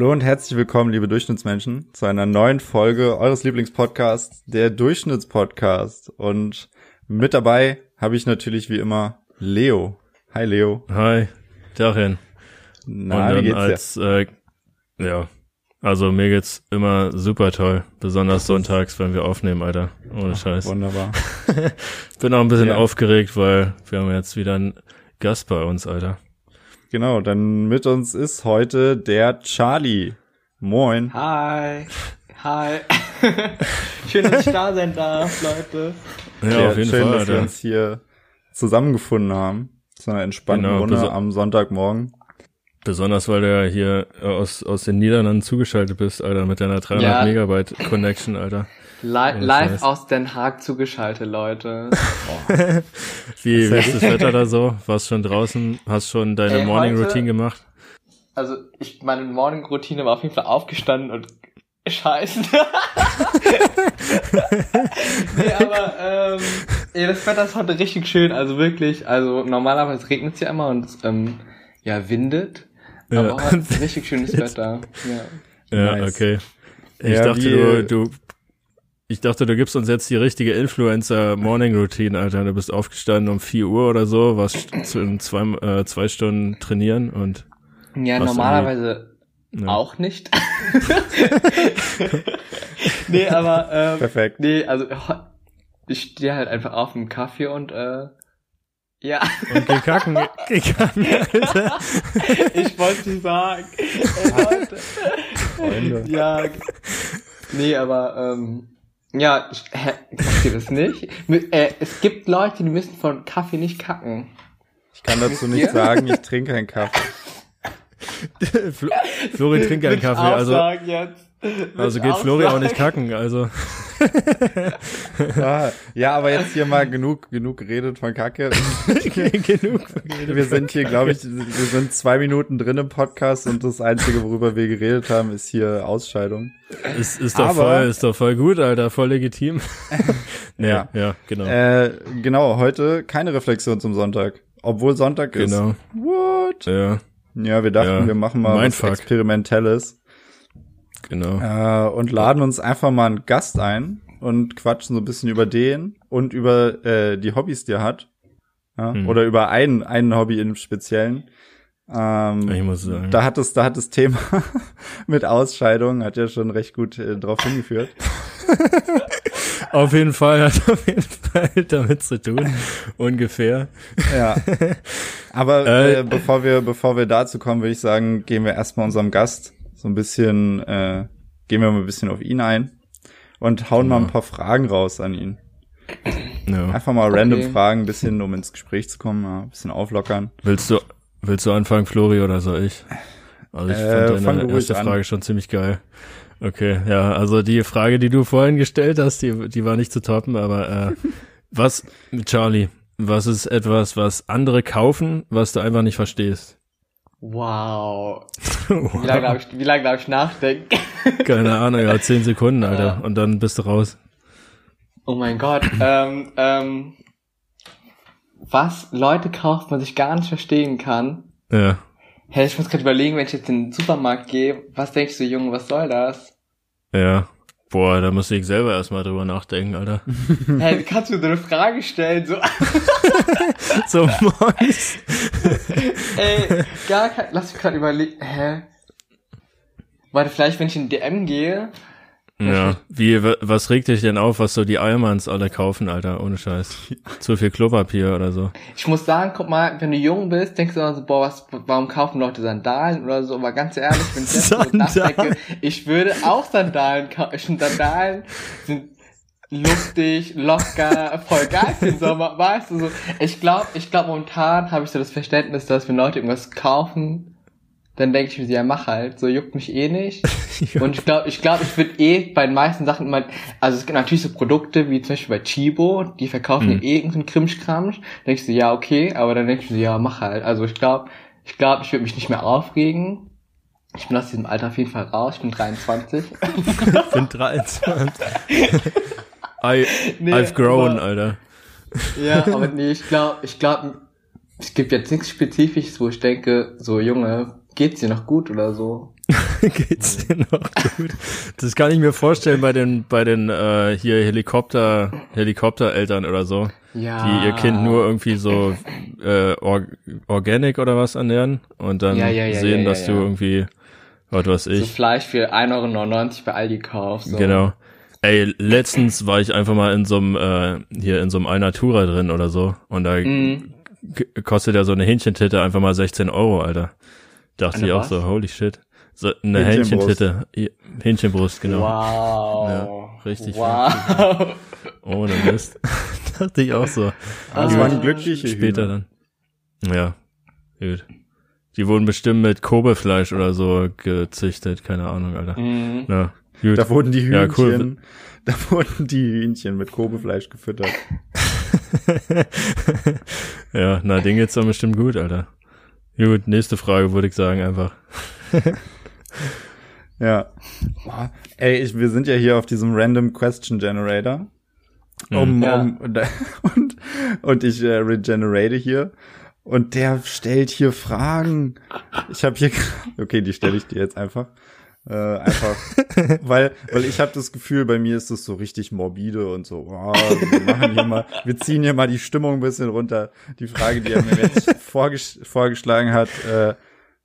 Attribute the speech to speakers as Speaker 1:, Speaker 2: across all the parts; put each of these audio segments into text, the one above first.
Speaker 1: Hallo und herzlich willkommen, liebe Durchschnittsmenschen, zu einer neuen Folge eures Lieblingspodcasts, der Durchschnittspodcast. Und mit dabei habe ich natürlich wie immer Leo. Hi Leo.
Speaker 2: Hi, Darin.
Speaker 1: Na, wie geht's
Speaker 2: als, dir? Äh, ja, also mir geht's immer super toll, besonders sonntags, wenn wir aufnehmen, Alter. Ohne Scheiß.
Speaker 1: Wunderbar.
Speaker 2: Bin auch ein bisschen ja. aufgeregt, weil wir haben jetzt wieder einen Gast bei uns, Alter.
Speaker 1: Genau, dann mit uns ist heute der Charlie. Moin.
Speaker 3: Hi. Hi. schön, dass ich da sein darf, Leute.
Speaker 1: Ja, ja auf jeden schön, Fall. dass Alter. wir uns hier zusammengefunden haben. Zu einer entspannten genau, Runde am Sonntagmorgen.
Speaker 2: Besonders, weil du ja hier aus, aus den Niederlanden zugeschaltet bist, Alter, mit deiner 300 ja. Megabyte Connection, Alter.
Speaker 3: Li live aus Den Haag zugeschaltet, Leute.
Speaker 2: wie, wie ist das Wetter da so? Warst schon draußen? Hast schon deine Ey, Morning heute, Routine gemacht?
Speaker 3: Also, ich, meine Morning Routine war auf jeden Fall aufgestanden und scheißen. nee, aber, ähm, ey, das Wetter ist heute richtig schön, also wirklich, also normalerweise regnet es ja immer und ähm, ja, windet. Ja. Aber heute ist richtig schönes Wetter.
Speaker 2: Ja, ja nice. okay. Ich ja, dachte, du, du ich dachte, du gibst uns jetzt die richtige Influencer-Morning-Routine, Alter. Du bist aufgestanden um 4 Uhr oder so, warst zu zwei, äh, zwei Stunden trainieren und.
Speaker 3: Ja, normalerweise ja. auch nicht. nee, aber ähm,
Speaker 1: Perfekt.
Speaker 3: Nee, also ich stehe halt einfach auf dem Kaffee und äh, ja.
Speaker 2: Und geh kacken, geh kacken, Alter.
Speaker 3: ich wollte nicht sagen. Freunde. Ja. Nee, aber ähm, ja, ich, hä, macht ihr das nicht? Äh, es gibt Leute, die müssen von Kaffee nicht kacken.
Speaker 1: Ich kann dazu nicht sagen, ich trinke keinen Kaffee.
Speaker 2: Flori trinkt keinen Kaffee, also.
Speaker 3: Jetzt.
Speaker 2: Also geht Flori auch nicht kacken, also.
Speaker 1: ja, ja, aber jetzt hier mal genug, genug geredet von Kacke. genug geredet Wir sind hier, glaube ich, wir sind zwei Minuten drin im Podcast und das Einzige, worüber wir geredet haben, ist hier Ausscheidung.
Speaker 2: Ist, ist doch aber, voll, ist doch voll gut, Alter, voll legitim.
Speaker 1: nee, ja, ja, genau. Äh, genau, heute keine Reflexion zum Sonntag. Obwohl Sonntag ist.
Speaker 2: Genau.
Speaker 1: What?
Speaker 2: Ja.
Speaker 1: Ja, wir dachten, ja. wir machen mal was Experimentelles.
Speaker 2: Genau.
Speaker 1: Äh, und laden uns einfach mal einen Gast ein und quatschen so ein bisschen über den und über äh, die Hobbys, die er hat. Ja? Hm. Oder über ein, ein Hobby im Speziellen. Ähm,
Speaker 2: ich muss sagen.
Speaker 1: Da hat es, da hat das Thema mit Ausscheidung hat ja schon recht gut äh, drauf hingeführt.
Speaker 2: auf jeden Fall hat auf jeden Fall damit zu tun, ungefähr.
Speaker 1: Ja. Aber äh, äh, bevor wir, bevor wir dazu kommen, würde ich sagen, gehen wir erstmal unserem Gast so ein bisschen, äh, gehen wir mal ein bisschen auf ihn ein und hauen genau. mal ein paar Fragen raus an ihn. Ja. Einfach mal random okay. Fragen, ein bisschen, um ins Gespräch zu kommen, ja, ein bisschen auflockern.
Speaker 2: Willst du, willst du anfangen, Flori, oder soll ich? Also ich äh, fand deine erste Frage schon ziemlich geil. Okay, ja, also die Frage, die du vorhin gestellt hast, die, die war nicht zu toppen, aber äh, was, Charlie, was ist etwas, was andere kaufen, was du einfach nicht verstehst?
Speaker 3: Wow. wow. Wie lange darf ich, wie lange darf ich nachdenken?
Speaker 2: Keine Ahnung, ja, zehn Sekunden, Alter. Ja. Und dann bist du raus.
Speaker 3: Oh mein Gott. ähm, ähm, was Leute kaufen, was ich gar nicht verstehen kann.
Speaker 2: Ja.
Speaker 3: Hey, ich muss gerade überlegen, wenn ich jetzt in den Supermarkt gehe, was denkst du, Junge, was soll das?
Speaker 2: Ja. Boah, da muss ich selber erstmal drüber nachdenken, Alter.
Speaker 3: Hey, kannst du so eine Frage stellen? So,
Speaker 2: so morgens.
Speaker 3: Ey, gar kein, lass mich gerade überlegen. Hä? Warte, vielleicht, wenn ich in DM gehe,
Speaker 2: ja, wie, was regt dich denn auf, was so die Allmanns alle kaufen, Alter, ohne Scheiß? Zu viel Klopapier oder so.
Speaker 3: Ich muss sagen, guck mal, wenn du jung bist, denkst du immer so, boah, was, warum kaufen Leute Sandalen oder so, aber ganz ehrlich, wenn ich jetzt so nachdenke, ich würde auch Sandalen kaufen, Sandalen sind lustig, locker, voll geil den Sommer, weißt du so. Ich glaube, ich glaube momentan habe ich so das Verständnis, dass wenn Leute irgendwas kaufen, dann denke ich mir, ja, mach halt, so juckt mich eh nicht. und ich glaube, ich glaube, ich würde eh bei den meisten Sachen immer, also es gibt natürlich so Produkte wie zum Beispiel bei Chibo, die verkaufen mhm. eh irgendeinen Krimschkram. Dann denke ich so, ja, okay, aber dann denke ich mir, ja, mach halt. Also ich glaube, ich glaube, ich würde mich nicht mehr aufregen. Ich bin aus diesem Alter auf jeden Fall raus, ich bin 23.
Speaker 2: ich bin 23. I, nee, I've grown, aber, Alter.
Speaker 3: Ja, aber nee, ich glaube, ich glaube, es gibt jetzt nichts Spezifisches, wo ich denke, so Junge, geht's dir noch gut oder so?
Speaker 2: Geht's dir noch gut? Das kann ich mir vorstellen bei den bei den äh, hier Helikopter Helikoptereltern oder so, ja. die ihr Kind nur irgendwie so äh, Or Organic oder was ernähren und dann ja, ja, sehen, dass du irgendwie was weiß ich.
Speaker 3: So Fleisch für 1,99 Euro bei Aldi kaufst. So.
Speaker 2: Genau. Ey, letztens war ich einfach mal in so einem äh, hier in so einem Alnatura drin oder so und da mm. kostet ja so eine Hähnchentitte einfach mal 16 Euro, Alter. Dachte eine ich auch was? so, holy shit. So, eine Hähnchentitte. Hähnchenbrust, genau.
Speaker 3: Wow.
Speaker 2: Ja, richtig.
Speaker 3: Wow.
Speaker 2: Ohne Mist. Dachte ich auch so.
Speaker 1: Das waren glückliche
Speaker 2: Später Hühner. dann. Ja, gut. Die wurden bestimmt mit Kobefleisch oder so gezüchtet, keine Ahnung, Alter.
Speaker 3: Mhm.
Speaker 2: Ja, gut.
Speaker 1: Da wurden die Hühnchen, ja, cool. da wurden die Hühnchen mit Kobefleisch gefüttert.
Speaker 2: ja, na, den geht's dann bestimmt gut, Alter. Gut, nächste Frage würde ich sagen einfach.
Speaker 1: ja. Boah. Ey, ich, wir sind ja hier auf diesem Random Question Generator. Um, mhm. ja. um, und, und ich äh, regenerate hier. Und der stellt hier Fragen. Ich habe hier, okay, die stelle ich dir jetzt einfach. Äh, einfach, weil, weil ich habe das Gefühl, bei mir ist das so richtig morbide und so, oh, wir machen hier mal, wir ziehen hier mal die Stimmung ein bisschen runter. Die Frage, die er mir jetzt vorges vorgeschlagen hat, äh,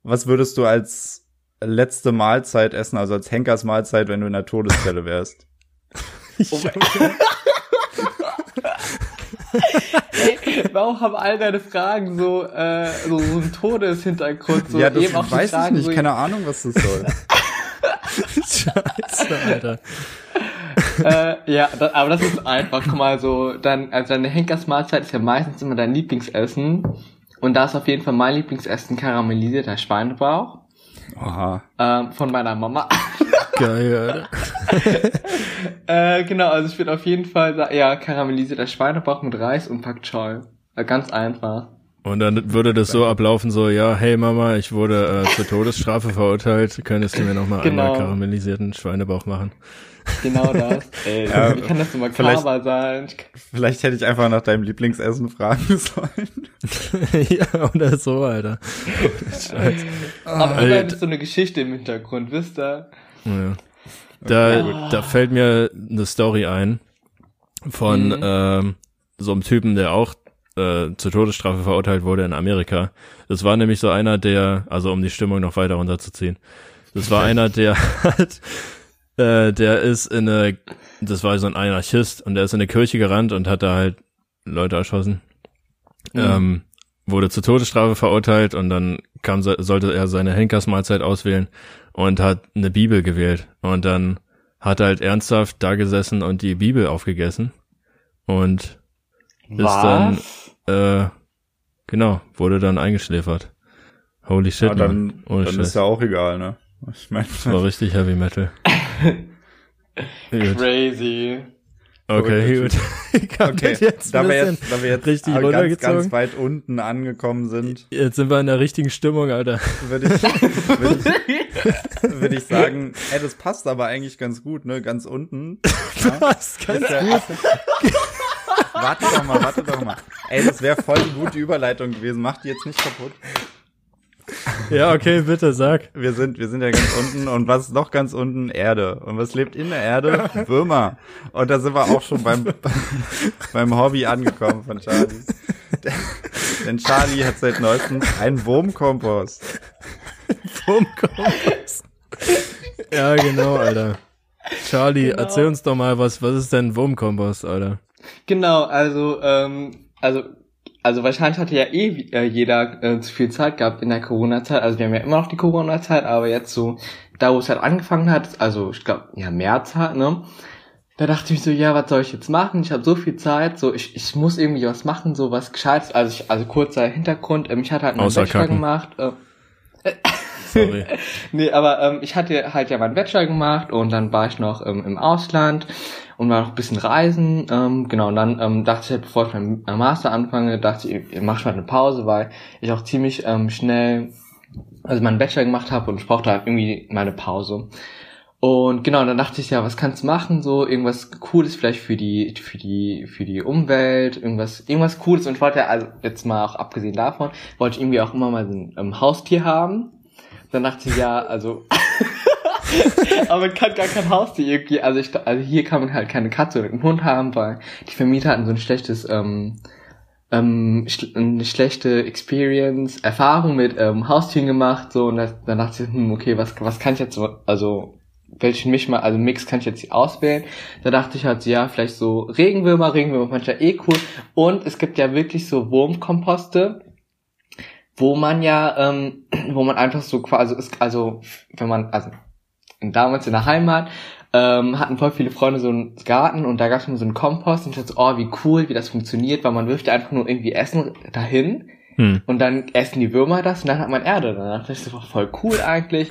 Speaker 1: was würdest du als letzte Mahlzeit essen, also als Henkers Mahlzeit, wenn du in der Todeszelle wärst?
Speaker 3: Oh Ey, warum haben all deine Fragen so, äh, so, so einen Todeshintergrund? So
Speaker 1: ja, das eben auch weiß ich nicht, so keine Ahnung, was das soll.
Speaker 2: Scheiße, Alter.
Speaker 3: äh, ja, das, aber das ist einfach, guck mal, so, dann, also deine Henkersmahlzeit ist ja meistens immer dein Lieblingsessen. Und da ist auf jeden Fall mein Lieblingsessen karamellisierter Schweinebauch.
Speaker 1: Aha.
Speaker 3: Ähm, von meiner Mama.
Speaker 2: Geil,
Speaker 3: Alter. äh, genau, also ich würde auf jeden Fall sagen, ja, karamellisierter Schweinebauch mit Reis und Pak Choi. Äh, ganz einfach.
Speaker 2: Und dann würde das so ablaufen, so, ja, hey Mama, ich wurde äh, zur Todesstrafe verurteilt, könntest du mir nochmal genau. einmal karamellisierten Schweinebauch machen?
Speaker 3: Genau das. Ey, ja, wie kann das so makaber sein?
Speaker 1: Vielleicht hätte ich einfach nach deinem Lieblingsessen fragen sollen.
Speaker 2: ja, oder so, Alter.
Speaker 3: Scheiße. Aber immerhin ist so eine Geschichte im Hintergrund, wisst ihr?
Speaker 2: Ja. Da, okay, da fällt mir eine Story ein von mhm. ähm, so einem Typen, der auch äh, zur Todesstrafe verurteilt wurde in Amerika. Das war nämlich so einer, der, also um die Stimmung noch weiter runterzuziehen, das war einer, der hat, äh, der ist in eine, das war so ein Anarchist und der ist in eine Kirche gerannt und hat da halt Leute erschossen. Mhm. Ähm, wurde zur Todesstrafe verurteilt und dann kam, sollte er seine Henkersmahlzeit auswählen und hat eine Bibel gewählt. Und dann hat er halt ernsthaft da gesessen und die Bibel aufgegessen und Was? ist dann äh, genau, wurde dann eingeschläfert. Holy shit, ja,
Speaker 1: dann, dann Scheiß. ist ja auch egal, ne?
Speaker 2: Ich meine, das war richtig Heavy Metal.
Speaker 3: Crazy.
Speaker 2: Okay, gut.
Speaker 1: okay. Jetzt da, wir jetzt, da wir jetzt richtig ganz, ganz weit unten angekommen sind.
Speaker 2: Jetzt sind wir in der richtigen Stimmung, Alter.
Speaker 1: Würde ich, würd ich, würd ich sagen, ey, das passt aber eigentlich ganz gut, ne? Ganz unten.
Speaker 2: Passt ganz gut.
Speaker 1: Warte doch mal, warte doch mal. Ey, das wäre voll die gute Überleitung gewesen. Mach die jetzt nicht kaputt.
Speaker 2: Ja, okay, bitte sag.
Speaker 1: Wir sind, wir sind ja ganz unten und was ist noch ganz unten? Erde. Und was lebt in der Erde? Würmer. Und da sind wir auch schon beim, beim Hobby angekommen von Charlie. Denn Charlie hat seit neuestem einen Wurmkompost.
Speaker 2: Wurmkompost. Ja, genau, Alter. Charlie, genau. erzähl uns doch mal, was, was ist denn Wurmkompost, Alter?
Speaker 3: Genau, also, ähm, also also wahrscheinlich hatte ja eh äh, jeder äh, zu viel Zeit gehabt in der Corona-Zeit. Also wir haben ja immer noch die Corona-Zeit, aber jetzt so, da wo es halt angefangen hat, also ich glaube, ja, März halt, ne? Da dachte ich so, ja, was soll ich jetzt machen? Ich habe so viel Zeit, so ich, ich muss irgendwie was machen, so was Gescheites. Also ich, also kurzer Hintergrund, ähm, ich hatte halt Außer Bachelor gemacht. Äh, Sorry. nee, aber ähm, ich hatte halt ja meinen Bachelor gemacht und dann war ich noch ähm, im Ausland und war noch ein bisschen reisen. Ähm, genau, und dann ähm, dachte ich, halt, bevor ich meinen Master anfange, dachte ich, ich mache mal eine Pause, weil ich auch ziemlich ähm, schnell, also meinen Bachelor gemacht habe und ich brauchte halt irgendwie meine Pause. Und genau, dann dachte ich ja, was kannst du machen? So irgendwas Cooles vielleicht für die, für die, für die Umwelt, irgendwas, irgendwas Cooles. Und ich wollte ja, also jetzt mal auch abgesehen davon, wollte ich irgendwie auch immer mal so ein ähm, Haustier haben. Dann dachte ich ja, also aber man kann gar kein Haustier irgendwie, also ich, also hier kann man halt keine Katze oder einen Hund haben, weil die Vermieter hatten so ein schlechtes, ähm, ähm, eine schlechte Experience, Erfahrung mit ähm, Haustieren gemacht, so und dann dachte ich, hm, okay, was was kann ich jetzt, also welchen Misch mal, also Mix kann ich jetzt auswählen. Da dachte ich halt, ja, vielleicht so Regenwürmer, Regenwürmer manchmal eh cool. Und es gibt ja wirklich so Wurmkomposte, wo man ja, ähm, wo man einfach so quasi, also, ist, also wenn man, also damals in der Heimat, ähm, hatten voll viele Freunde so einen Garten und da gab es immer so einen Kompost und ich dachte so, oh, wie cool, wie das funktioniert, weil man wirft ja einfach nur irgendwie Essen dahin hm. und dann essen die Würmer das und dann hat man Erde. Dann dachte ich, das doch voll cool eigentlich.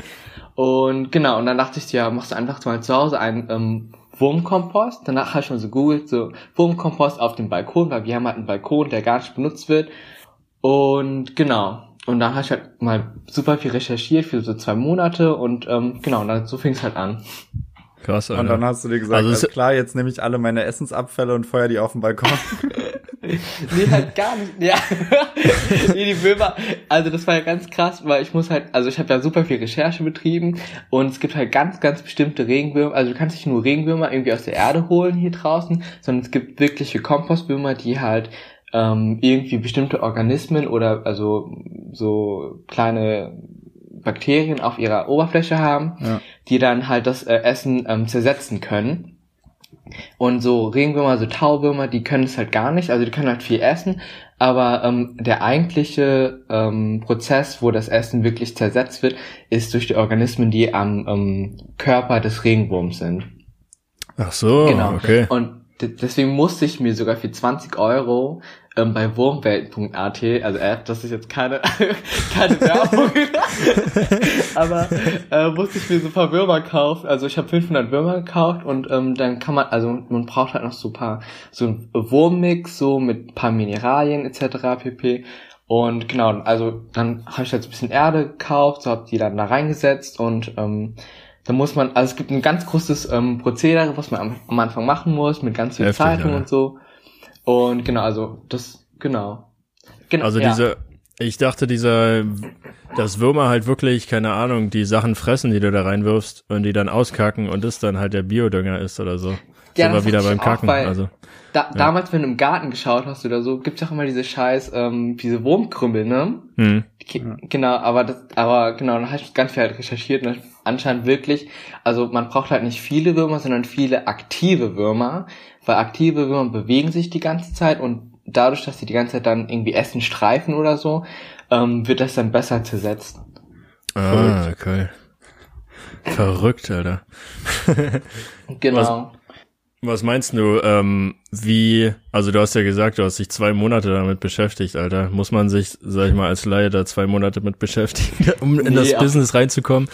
Speaker 3: Und genau, und dann dachte ich, ja, machst du einfach mal zu Hause einen ähm, Wurmkompost. Danach habe ich mal so googelt, so Wurmkompost auf dem Balkon, weil wir haben halt einen Balkon, der gar nicht benutzt wird. Und genau. Und dann habe ich halt mal super viel recherchiert für so zwei Monate und ähm, genau, und dann so fing es halt an.
Speaker 1: Krass, Alter. Und dann hast du dir gesagt, also alles klar, jetzt nehme ich alle meine Essensabfälle und feuer die auf den Balkon.
Speaker 3: nee, halt gar nicht. Ja. nee, die Würmer, also das war ja ganz krass, weil ich muss halt, also ich habe ja super viel Recherche betrieben und es gibt halt ganz, ganz bestimmte Regenwürmer, also du kannst nicht nur Regenwürmer irgendwie aus der Erde holen hier draußen, sondern es gibt wirkliche Kompostwürmer, die halt ähm, irgendwie bestimmte Organismen oder also so kleine Bakterien auf ihrer Oberfläche haben, ja. die dann halt das äh, Essen ähm, zersetzen können. Und so Regenwürmer, so Tauwürmer, die können es halt gar nicht, also die können halt viel essen, aber ähm, der eigentliche ähm, Prozess, wo das Essen wirklich zersetzt wird, ist durch die Organismen, die am ähm, Körper des Regenwurms sind.
Speaker 2: Ach so, genau. okay.
Speaker 3: Und deswegen musste ich mir sogar für 20 Euro ähm, bei wurmwelt.at, also App, das ist jetzt keine, keine Werbung, aber äh, musste ich mir so ein paar Würmer kaufen. Also ich habe 500 Würmer gekauft und ähm, dann kann man, also man braucht halt noch so ein paar, so ein Wurmmix, so mit paar Mineralien etc. pp. Und genau, also dann habe ich jetzt ein bisschen Erde gekauft, so habe die dann da reingesetzt und ähm, da muss man, also es gibt ein ganz großes ähm, Prozedere, was man am, am Anfang machen muss, mit ganz viel Heftig, Zeitung ja. und so. Und genau, also das, genau.
Speaker 2: genau also ja. diese, ich dachte, dieser, dass Würmer halt wirklich, keine Ahnung, die Sachen fressen, die du da reinwirfst und die dann auskacken und das dann halt der Biodünger ist oder so. Ja, Sind wir wieder beim Kacken. Auch, also,
Speaker 3: da, ja. Damals, wenn du im Garten geschaut hast oder so, gibt's auch immer diese scheiß, ähm, diese Wurmkrümmel, ne? Hm. Genau, aber das, aber genau, dann habe ich ganz viel halt recherchiert und anscheinend wirklich, also man braucht halt nicht viele Würmer, sondern viele aktive Würmer, weil aktive Würmer bewegen sich die ganze Zeit und dadurch, dass sie die ganze Zeit dann irgendwie essen, streifen oder so, ähm, wird das dann besser zersetzt.
Speaker 2: Ah, okay. Verrückt, Alter.
Speaker 3: genau.
Speaker 2: Was, was meinst du, ähm, wie, also du hast ja gesagt, du hast dich zwei Monate damit beschäftigt, Alter. Muss man sich, sag ich mal, als Laie da zwei Monate mit beschäftigen, um in nee, das Business reinzukommen?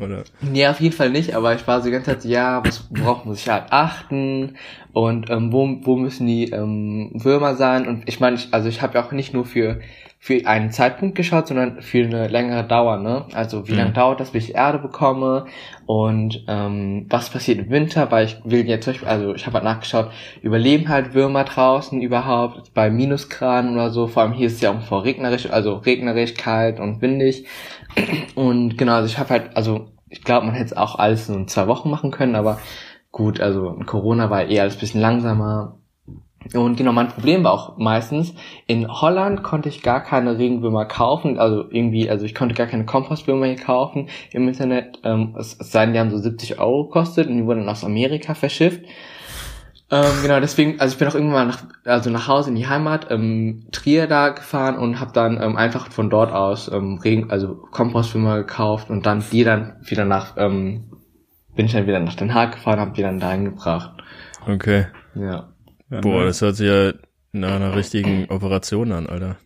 Speaker 3: Oder? Nee, auf jeden Fall nicht, aber ich war so die ganze Zeit, ja, was, worauf muss ich halt achten und ähm, wo, wo müssen die ähm, Würmer sein und ich meine, ich, also ich habe ja auch nicht nur für für einen Zeitpunkt geschaut, sondern für eine längere Dauer, ne? Also wie mhm. lange dauert das, bis ich Erde bekomme und ähm, was passiert im Winter, weil ich will jetzt zum Beispiel, also ich habe halt nachgeschaut, überleben halt Würmer draußen überhaupt bei Minusgraden oder so, vor allem hier ist es ja auch vor regnerisch, also regnerisch, kalt und windig und genau, also ich habe halt, also ich glaube, man hätte es auch alles in zwei Wochen machen können, aber gut, also Corona war eher alles bisschen langsamer. Und genau, mein Problem war auch meistens, in Holland konnte ich gar keine Regenwürmer kaufen, also irgendwie, also ich konnte gar keine Kompostwürmer hier kaufen im Internet, ähm, es, es sei denn, die haben so 70 Euro gekostet und die wurden dann aus Amerika verschifft. Ähm, genau, deswegen, also ich bin auch irgendwann mal nach, also nach Hause in die Heimat, ähm, Trier da gefahren und habe dann ähm, einfach von dort aus ähm, Regen, also Kompostwürmer gekauft und dann die dann wieder nach, ähm, bin ich dann wieder nach Den Haag gefahren, habe die dann dahin gebracht.
Speaker 2: Okay.
Speaker 3: Ja.
Speaker 2: Boah, das hört sich ja nach einer richtigen Operation an, Alter.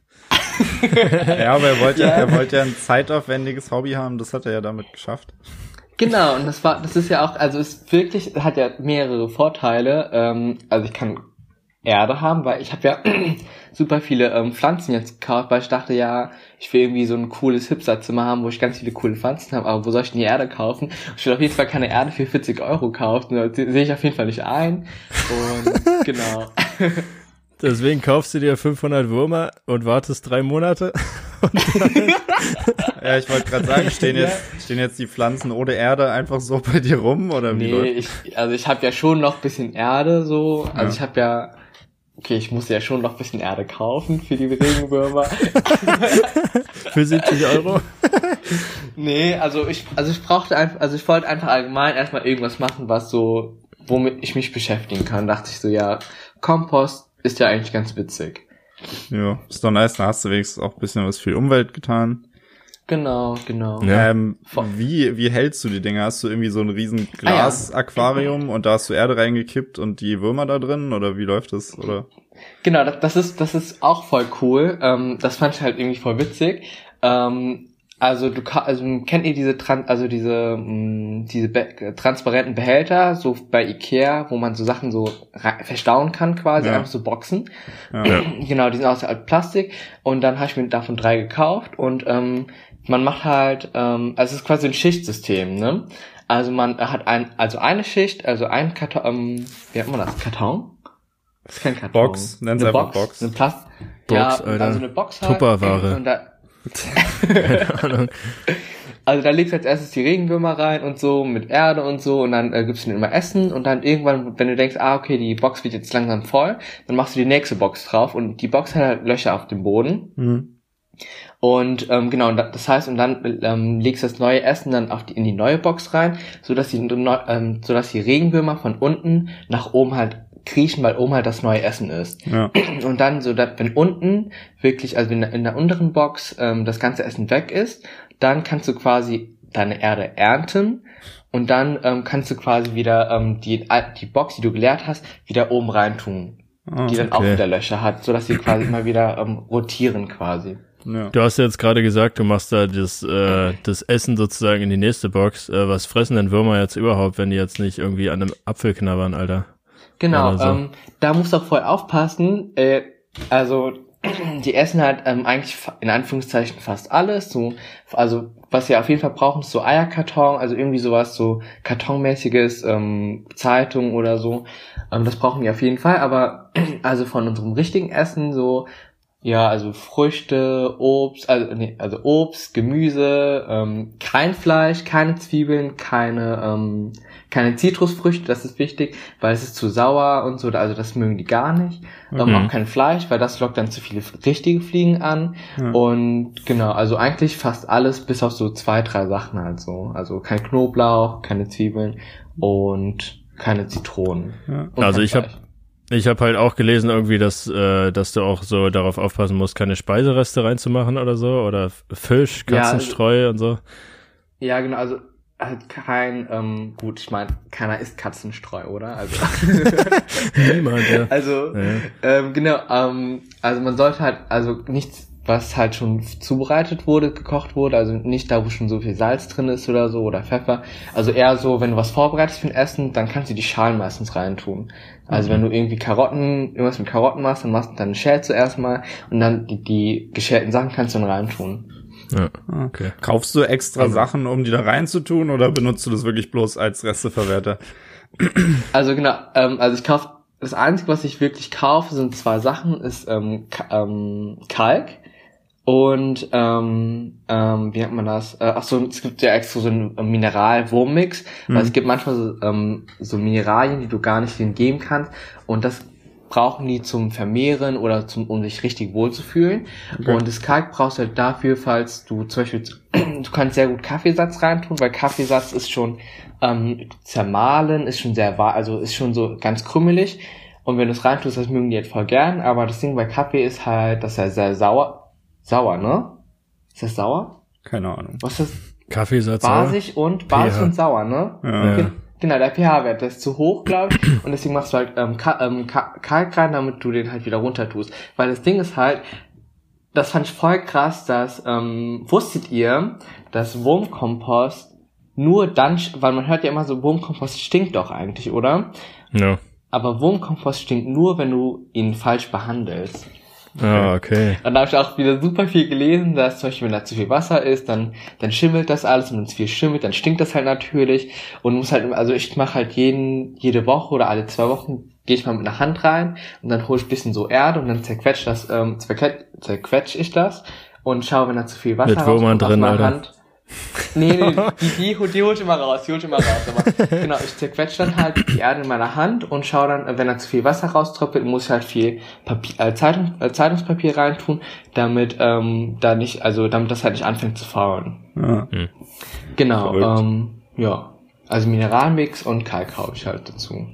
Speaker 1: ja, aber er wollte ja, er wollte ja ein zeitaufwendiges Hobby haben, das hat er ja damit geschafft.
Speaker 3: Genau, und das war, das ist ja auch, also es wirklich, hat ja mehrere Vorteile. Ähm, also ich kann Erde haben, weil ich habe ja super viele ähm, Pflanzen jetzt gekauft, weil ich dachte, ja, ich will irgendwie so ein cooles Hipsterzimmer haben, wo ich ganz viele coole Pflanzen habe, aber wo soll ich denn die Erde kaufen? Ich will auf jeden Fall keine Erde für 40 Euro kaufen, das sehe ich auf jeden Fall nicht ein. Und genau.
Speaker 2: Deswegen kaufst du dir 500 Würmer und wartest drei Monate?
Speaker 1: ja, ich wollte gerade sagen, stehen jetzt, stehen jetzt die Pflanzen ohne Erde einfach so bei dir rum oder wie?
Speaker 3: Nee, ich, also ich habe ja schon noch bisschen Erde so. Also ja. ich habe ja Okay, ich muss ja schon noch ein bisschen Erde kaufen für die Regenwürmer.
Speaker 2: für 70 Euro?
Speaker 3: nee, also ich, also ich brauchte einfach, also ich wollte einfach allgemein erstmal irgendwas machen, was so, womit ich mich beschäftigen kann. Dachte ich so, ja, Kompost ist ja eigentlich ganz witzig.
Speaker 1: Ja, ist doch nice, da hast du wenigstens auch ein bisschen was für die Umwelt getan.
Speaker 3: Genau, genau.
Speaker 1: Ähm, wie, wie hältst du die Dinge? Hast du irgendwie so ein riesen Glas-Aquarium ah, ja. und da hast du Erde reingekippt und die Würmer da drin? Oder wie läuft das? Oder?
Speaker 3: Genau, das, das ist, das ist auch voll cool. Ähm, das fand ich halt irgendwie voll witzig. Ähm, also du also kennt ihr diese Tran also diese mh, mm, diese be transparenten Behälter so bei Ikea, wo man so Sachen so verstauen kann quasi, ja. einfach so Boxen. Ja. Genau, die sind aus Plastik und dann habe ich mir davon drei gekauft und ähm, man macht halt, ähm, also es ist quasi ein Schichtsystem, ne? Also man hat ein, also eine Schicht, also ein Karton, ähm, wie nennt man das? Karton?
Speaker 1: Das ist kein Karton. Box, nenn's einfach Box. Box.
Speaker 3: Eine Plast
Speaker 2: Box, ja, Alter. also eine Box halt. Tupperware. Und da,
Speaker 3: Keine Ahnung. Also da legst du als erstes die Regenwürmer rein und so mit Erde und so und dann äh, gibst du ihnen immer Essen und dann irgendwann, wenn du denkst, ah okay, die Box wird jetzt langsam voll, dann machst du die nächste Box drauf und die Box hat halt Löcher auf dem Boden. Mhm. Und ähm, genau, das heißt, und dann ähm, legst du das neue Essen dann auf die, in die neue Box rein, so dass die, ähm, so dass die Regenwürmer von unten nach oben halt kriechen, weil oben halt das neue Essen ist. Ja. Und dann so, dass, wenn unten wirklich, also in der, in der unteren Box ähm, das ganze Essen weg ist, dann kannst du quasi deine Erde ernten und dann ähm, kannst du quasi wieder ähm, die, die Box, die du geleert hast, wieder oben reintun. Oh, die dann okay. auch wieder Löcher hat, so dass sie quasi immer wieder ähm, rotieren quasi.
Speaker 2: Ja. Du hast ja jetzt gerade gesagt, du machst da das, äh, das Essen sozusagen in die nächste Box. Äh, was fressen denn Würmer jetzt überhaupt, wenn die jetzt nicht irgendwie an einem Apfel knabbern, Alter?
Speaker 3: Genau, so. ähm, da musst du auch voll aufpassen. Äh, also die essen halt ähm, eigentlich in Anführungszeichen fast alles. So, also was sie auf jeden Fall brauchen, ist so Eierkarton, also irgendwie sowas, so kartonmäßiges, ähm, Zeitung oder so. Ähm, das brauchen die auf jeden Fall. Aber also von unserem richtigen Essen so ja, also Früchte, Obst, also, nee, also Obst, Gemüse, ähm, kein Fleisch, keine Zwiebeln, keine, ähm, keine Zitrusfrüchte, das ist wichtig, weil es ist zu sauer und so, also das mögen die gar nicht. Ähm, mhm. auch kein Fleisch, weil das lockt dann zu viele richtige Fliegen an. Ja. Und genau, also eigentlich fast alles, bis auf so zwei, drei Sachen halt so. Also kein Knoblauch, keine Zwiebeln und keine Zitronen.
Speaker 2: Ja. Also ich habe ich habe halt auch gelesen irgendwie, dass, äh, dass du auch so darauf aufpassen musst, keine Speisereste reinzumachen oder so oder Fisch, Katzenstreu ja, also, und so.
Speaker 3: Ja, genau, also halt kein, ähm, gut, ich meine, keiner isst Katzenstreu, oder? Also Niemand, ja. Also, ja. Ähm, genau, ähm, also man sollte halt, also nichts was halt schon zubereitet wurde, gekocht wurde, also nicht da, wo schon so viel Salz drin ist oder so oder Pfeffer. Also eher so, wenn du was vorbereitest für ein Essen, dann kannst du die Schalen meistens reintun. Also mhm. wenn du irgendwie Karotten, irgendwas mit Karotten machst, dann machst du deine Schäl zuerst mal und dann die, die geschälten Sachen kannst du dann reintun.
Speaker 1: Ja, okay. Kaufst du extra also, Sachen, um die da reinzutun oder benutzt du das wirklich bloß als Resteverwerter?
Speaker 3: Also genau, ähm, also ich kaufe das Einzige, was ich wirklich kaufe, sind zwei Sachen, ist ähm, ähm, Kalk und ähm, ähm, wie nennt man das? Äh, ach so, es gibt ja extra so ein Mineral-Wurmmix. Mhm. Es gibt manchmal so, ähm, so Mineralien, die du gar nicht denen geben kannst. Und das brauchen die zum Vermehren oder zum, um sich richtig wohlzufühlen. Okay. Und das Kalk brauchst du halt dafür, falls du zum Beispiel, du kannst sehr gut Kaffeesatz reintun, weil Kaffeesatz ist schon ähm, zermahlen, ist schon sehr, also ist schon so ganz krümelig. Und wenn du es reintust, das mögen die halt voll gern. Aber das Ding bei Kaffee ist halt, dass er sehr sauer Sauer, ne? Ist das sauer?
Speaker 1: Keine Ahnung.
Speaker 3: Was ist
Speaker 2: das? Kaffeesatz
Speaker 3: Basisch und basisch und sauer, ne? Ja. Genau, der pH-Wert, der ist zu hoch, glaube ich. Und deswegen machst du halt ähm, Ka ähm, Kalk rein, damit du den halt wieder runter tust. Weil das Ding ist halt, das fand ich voll krass, dass, ähm, wusstet ihr, dass Wurmkompost nur dann, weil man hört ja immer so, Wurmkompost stinkt doch eigentlich, oder?
Speaker 2: Ja.
Speaker 3: Aber Wurmkompost stinkt nur, wenn du ihn falsch behandelst.
Speaker 2: Ah, okay.
Speaker 3: Dann habe ich auch wieder super viel gelesen, dass zum Beispiel, wenn da zu viel Wasser ist, dann, dann schimmelt das alles und wenn es viel schimmelt, dann stinkt das halt natürlich und muss halt, also ich mache halt jeden, jede Woche oder alle zwei Wochen gehe ich mal mit einer Hand rein und dann hole ich ein bisschen so Erde und dann zerquetscht das, ähm, zerquetsch, zerquetsch ich das und schaue, wenn da zu viel Wasser
Speaker 2: Mit Würmern drin, Alter.
Speaker 3: Hand. Nee, nee, die, die, die, holt immer raus, die holt immer raus. Aber genau, ich zerquetsche dann halt die Erde in meiner Hand und schaue dann, wenn da zu viel Wasser raustroppelt, muss ich halt viel Papier, äh, Zeitung, äh, Zeitungspapier reintun, damit ähm, da nicht, also damit das halt nicht anfängt zu faulen. Ja. Hm. Genau, ähm, ja. Also Mineralmix und Kalk hau ich halt dazu.